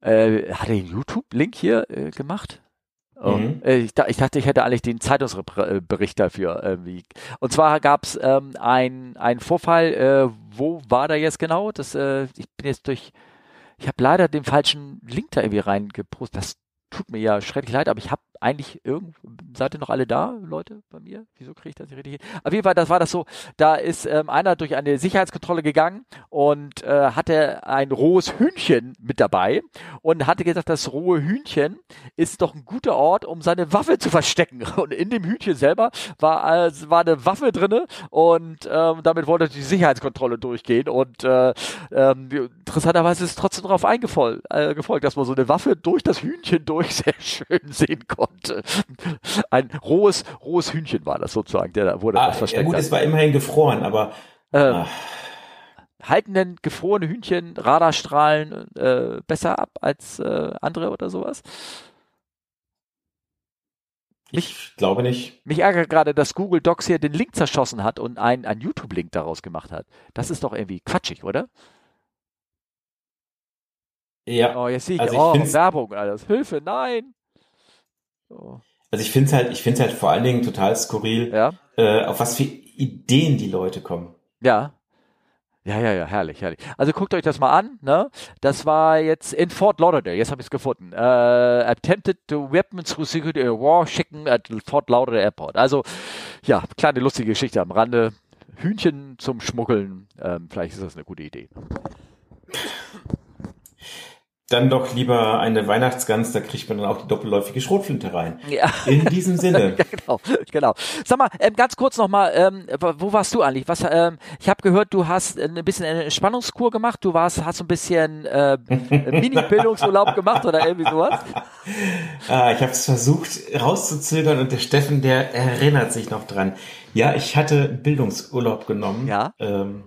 äh, hat er einen YouTube-Link hier äh, gemacht? Oh, Mhm. äh, ich, ich dachte, ich hätte eigentlich den Zeitungsbericht dafür irgendwie. Und zwar gab es ähm, ein- einen Vorfall, äh, wo war der jetzt genau? Das, äh, ich bin jetzt durch, ich habe leider den falschen Link da irgendwie reingepostet. Das tut mir ja schrecklich leid, aber ich habe eigentlich irgend, seid ihr noch alle da, Leute, bei mir? Wieso kriege ich das nicht richtig hin? Auf jeden Fall, das war das so, da ist ähm, einer durch eine Sicherheitskontrolle gegangen und äh, hatte ein rohes Hühnchen mit dabei und hatte gesagt, das rohe Hühnchen ist doch ein guter Ort, um seine Waffe zu verstecken. Und in dem Hühnchen selber war, äh, war eine Waffe drinne und ähm, damit wollte die Sicherheitskontrolle durchgehen. Und äh, ähm, interessanterweise ist trotzdem darauf eingefolgt, äh, gefolgt, dass man so eine Waffe durch das Hühnchen durch sehr schön sehen konnte. Ein rohes, rohes Hühnchen war das sozusagen, der da wurde Ah, das ja versteckt. gut, hat. es war immerhin gefroren, aber Ähm, ah, halten denn gefrorene Hühnchen Radarstrahlen äh, besser ab als äh, andere oder sowas? ich glaube nicht. Mich ärgert gerade, dass Google Docs hier den Link zerschossen hat und einen, einen YouTube-Link daraus gemacht hat. Das ist doch irgendwie quatschig, oder? Ja, Oh, jetzt sehe ich, Also ich oh, Werbung, alles. Hilfe, nein. Oh, also ich finde es halt, ich finde halt vor allen Dingen total skurril, ja, äh, auf was für Ideen die Leute kommen. ja. Ja, ja, ja, herrlich, herrlich. Also guckt euch das mal an, ne? Das war jetzt in Fort Lauderdale, jetzt habe ich es gefunden. Äh, attempted to weapons through security a war chicken at Fort Lauderdale Airport. Also, ja, kleine lustige Geschichte am Rande. Hühnchen zum Schmuggeln, ähm, vielleicht ist das eine gute Idee. Dann doch lieber eine Weihnachtsgans, da kriegt man dann auch die doppelläufige Schrotflinte rein. Ja. In diesem Sinne. Ja, genau, genau. Sag mal, ähm, ganz kurz nochmal, ähm, wo warst du eigentlich? Was, ähm, ich habe gehört, du hast ein bisschen eine Entspannungskur gemacht, du warst, hast so ein bisschen äh, Mini-Bildungsurlaub gemacht oder irgendwie sowas? Ah, ich habe es versucht rauszuzögern und der Steffen, der erinnert sich noch dran. Ja, ich hatte Bildungsurlaub genommen. Ja. Ähm,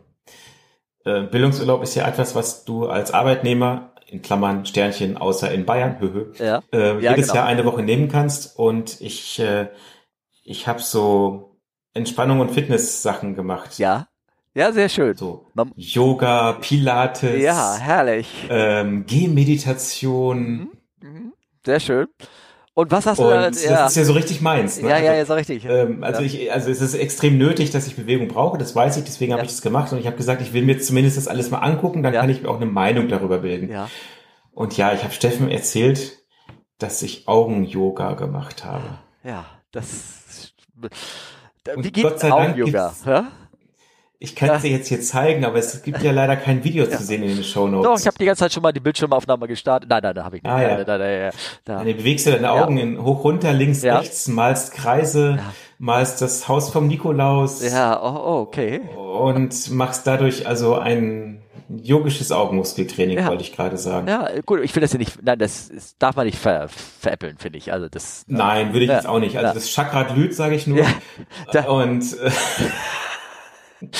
äh, Bildungsurlaub ist ja etwas, was du als Arbeitnehmer in Klammern Sternchen außer in Bayern höhö, Ja. äh, Ja, jedes genau. Jahr eine Woche nehmen kannst und ich äh, ich habe so Entspannung und Fitness Sachen gemacht. Ja. Ja, sehr schön. So Yoga, Pilates, Ja, herrlich. ähm, Gehmeditation. Mhm. Sehr schön. Und was hast du da? das ist ja so richtig meins. Ne? ja, ja, Also, ja, so richtig. Ähm, also ja. ich, also es ist extrem nötig, dass ich Bewegung brauche, das weiß ich, deswegen habe Ja. ich das gemacht und ich habe gesagt, ich will mir zumindest das alles mal angucken, dann Ja. kann ich mir auch eine Meinung darüber bilden. ja. Und ja, ich habe Steffen erzählt, dass ich Augen-Yoga gemacht habe. Ja, das. Wie Und geht Augen-Yoga? Ja? Ich kann es dir jetzt hier zeigen, aber es gibt ja leider kein Video zu sehen in den Shownotes. Doch, ich habe die ganze Zeit schon mal die Bildschirmaufnahme gestartet. Nein, nein, da habe ich nicht. Ah, ja. Nein, nein, nein, da. Dann bewegst du deine Augen in hoch, runter, links, Ja. rechts, malst Kreise, malst das Haus vom Nikolaus Ja, oh, oh, okay. und machst dadurch also ein yogisches Augenmuskeltraining, Ja. wollte ich gerade sagen. Ja, gut, ich finde das ja nicht, nein, das ist, darf man nicht ver, veräppeln, finde ich. Also das. Nein, würde ich Ja. jetzt auch nicht. Also Ja. das Chakra glüht, sage ich nur. Ja. Da- Und äh,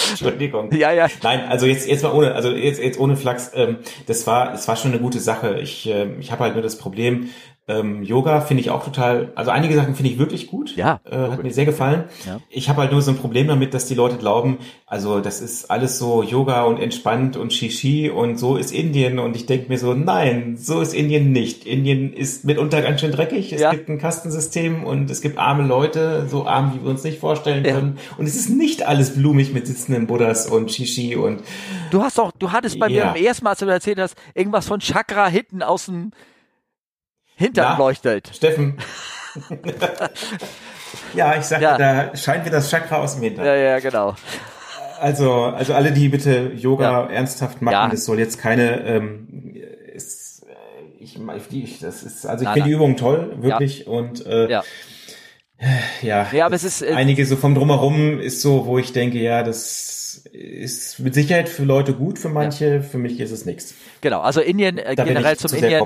Entschuldigung. Ja, ja. Nein, also jetzt jetzt mal ohne, also jetzt jetzt ohne Flachs. Ähm, das war das war schon eine gute Sache. Ich ähm, ich habe halt nur das Problem. Ähm, Yoga finde ich auch total, also einige Sachen finde ich wirklich gut. Ja, äh, hat mir sehr gefallen. Ja. Ich habe halt nur so ein Problem damit, dass die Leute glauben, also das ist alles so Yoga und entspannt und Shishi und so ist Indien und ich denke mir so, nein, so ist Indien nicht. Indien ist mitunter ganz schön dreckig. Es Ja. gibt ein Kastensystem und es gibt arme Leute, so arm, wie wir uns nicht vorstellen Ja. können. Und es ist nicht alles blumig mit sitzenden Buddhas und Shishi und Du hast doch, du hattest bei mir beim ersten Mal, als du erzählt hast, irgendwas von Chakra hinten aus dem Hintern leuchtet. Steffen. ja, ich sagte, Ja. da scheint mir das Chakra aus dem Hintern. Ja, ja, genau. Also, also alle, die bitte Yoga Ja. ernsthaft machen, Ja. das soll jetzt keine, ähm, ist, äh, ich, ich, das ist, also ich finde die. Übung toll, wirklich, und äh, Ja. ja, Ja, aber es ist, äh, einige so vom Drumherum ist so, wo ich denke, ja, das ist mit Sicherheit für Leute gut, für manche, für mich ist es nichts. Genau, also Indien äh, generell zum zu Indien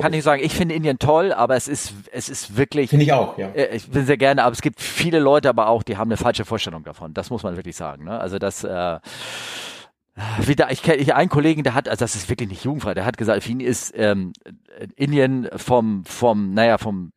kann ich. sagen, ich finde Indien toll, aber es ist es ist wirklich Finde ich auch, ja. äh, ich bin sehr gerne, aber es gibt viele Leute aber auch, die haben eine falsche Vorstellung davon. Das muss man wirklich sagen, ne? Also das äh, wieder, ich kenne ich einen Kollegen, der hat, also das ist wirklich nicht jugendfrei, der hat gesagt, für ihn ist ähm, Indien vom, vom, naja, vom,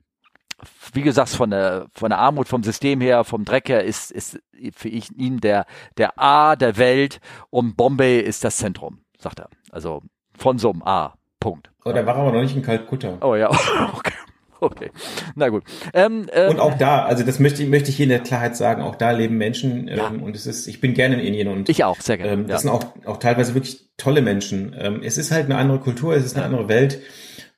wie gesagt, von der, von der Armut, vom System her, vom Dreck her, ist, ist für ich, ihn der, der A der Welt und Bombay ist das Zentrum, sagt er. Also von so einem A. Punkt. Oh, da war er aber noch nicht in Kalkutta. Oh ja, okay. Okay, na gut. Ähm, ähm, Und auch da, also das möchte ich, möchte ich hier in der Klarheit sagen, auch da leben Menschen ähm, Ja. und es ist, ich bin gerne in Indien und ich auch, sehr gerne. ähm, ja. das sind auch, auch teilweise wirklich tolle Menschen. Ähm, es ist halt eine andere Kultur, es ist eine andere Welt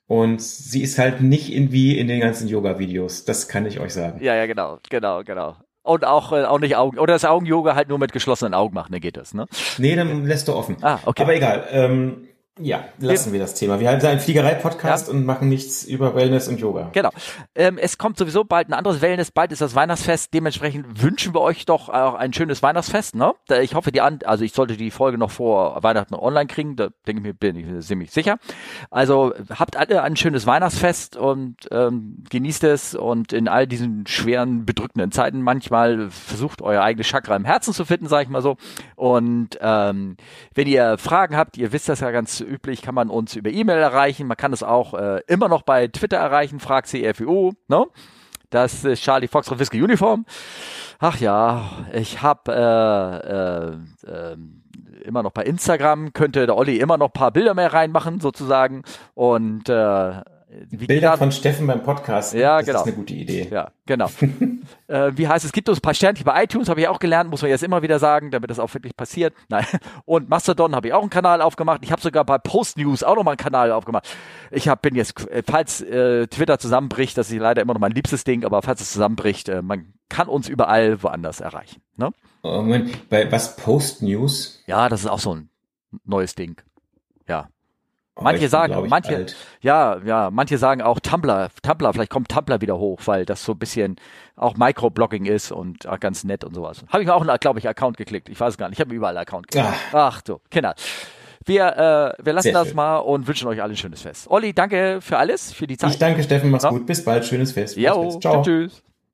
und sie ist halt nicht in wie in den ganzen Yoga-Videos. Das kann ich euch sagen. Ja, ja, genau, genau, genau. Und auch, äh, auch nicht Augen, oder das Augen-Yoga halt nur mit geschlossenen Augen machen, dann geht das, ne? Nee, dann lässt du offen. Ah, okay. Aber egal. Ähm, ja, lassen wir das Thema. Wir haben einen Fliegerei-Podcast und machen nichts über Wellness und Yoga. Genau. Ähm, es kommt sowieso bald ein anderes Wellness, bald ist das Weihnachtsfest. Dementsprechend wünschen wir euch doch auch ein schönes Weihnachtsfest. Ne? Ich hoffe, die an, also ich sollte die Folge noch vor Weihnachten online kriegen. Da denke ich mir, bin ich mir ziemlich sicher. Also habt alle ein schönes Weihnachtsfest und ähm, genießt es und in all diesen schweren, bedrückenden Zeiten manchmal versucht euer eigenes Chakra im Herzen zu finden, sage ich mal so. Und ähm, wenn ihr Fragen habt, ihr wisst das ja ganz üblich, kann man uns über E-Mail erreichen. Man kann es auch äh, immer noch bei Twitter erreichen, fragt CFU, ne? Das ist Charlie Fox von Whisky Uniform. Ach ja, ich habe äh, äh, äh, immer noch bei Instagram, könnte der Olli immer noch ein paar Bilder mehr reinmachen, sozusagen. Und äh, wie Bilder von Steffen beim Podcast. Ja, das genau. ist eine gute Idee. ja, genau. äh, wie heißt es? Gibt uns ein paar Sternchen bei iTunes, habe ich auch gelernt, muss man jetzt immer wieder sagen, damit das auch wirklich passiert. Nein. Und Mastodon habe ich auch einen Kanal aufgemacht. Ich habe sogar bei Post News auch nochmal einen Kanal aufgemacht. Ich hab, bin jetzt, äh, falls äh, Twitter zusammenbricht, das ist leider immer noch mein liebstes Ding, aber falls es zusammenbricht, äh, man kann uns überall woanders erreichen. Ne? Oh, Moment, bei was Post News? Ja, das ist auch so ein neues Ding. Manche bin, sagen, ich, manche, alt. ja, ja, manche sagen auch Tumblr, Tumblr, vielleicht kommt Tumblr wieder hoch, weil das so ein bisschen auch Microblogging ist und auch ganz nett und sowas. Habe ich mir auch, glaube ich, Account geklickt. Ich weiß gar nicht, ich habe überall Account geklickt. Ach so, Kinder. Wir, äh, wir lassen Sehr das schön. mal und wünschen euch alle ein schönes Fest. Olli, danke für alles, für die Zeit. Ich danke Steffen, mach's Ja. gut. Bis bald, schönes Fest. Jo, Fest. Ciao. tschüss.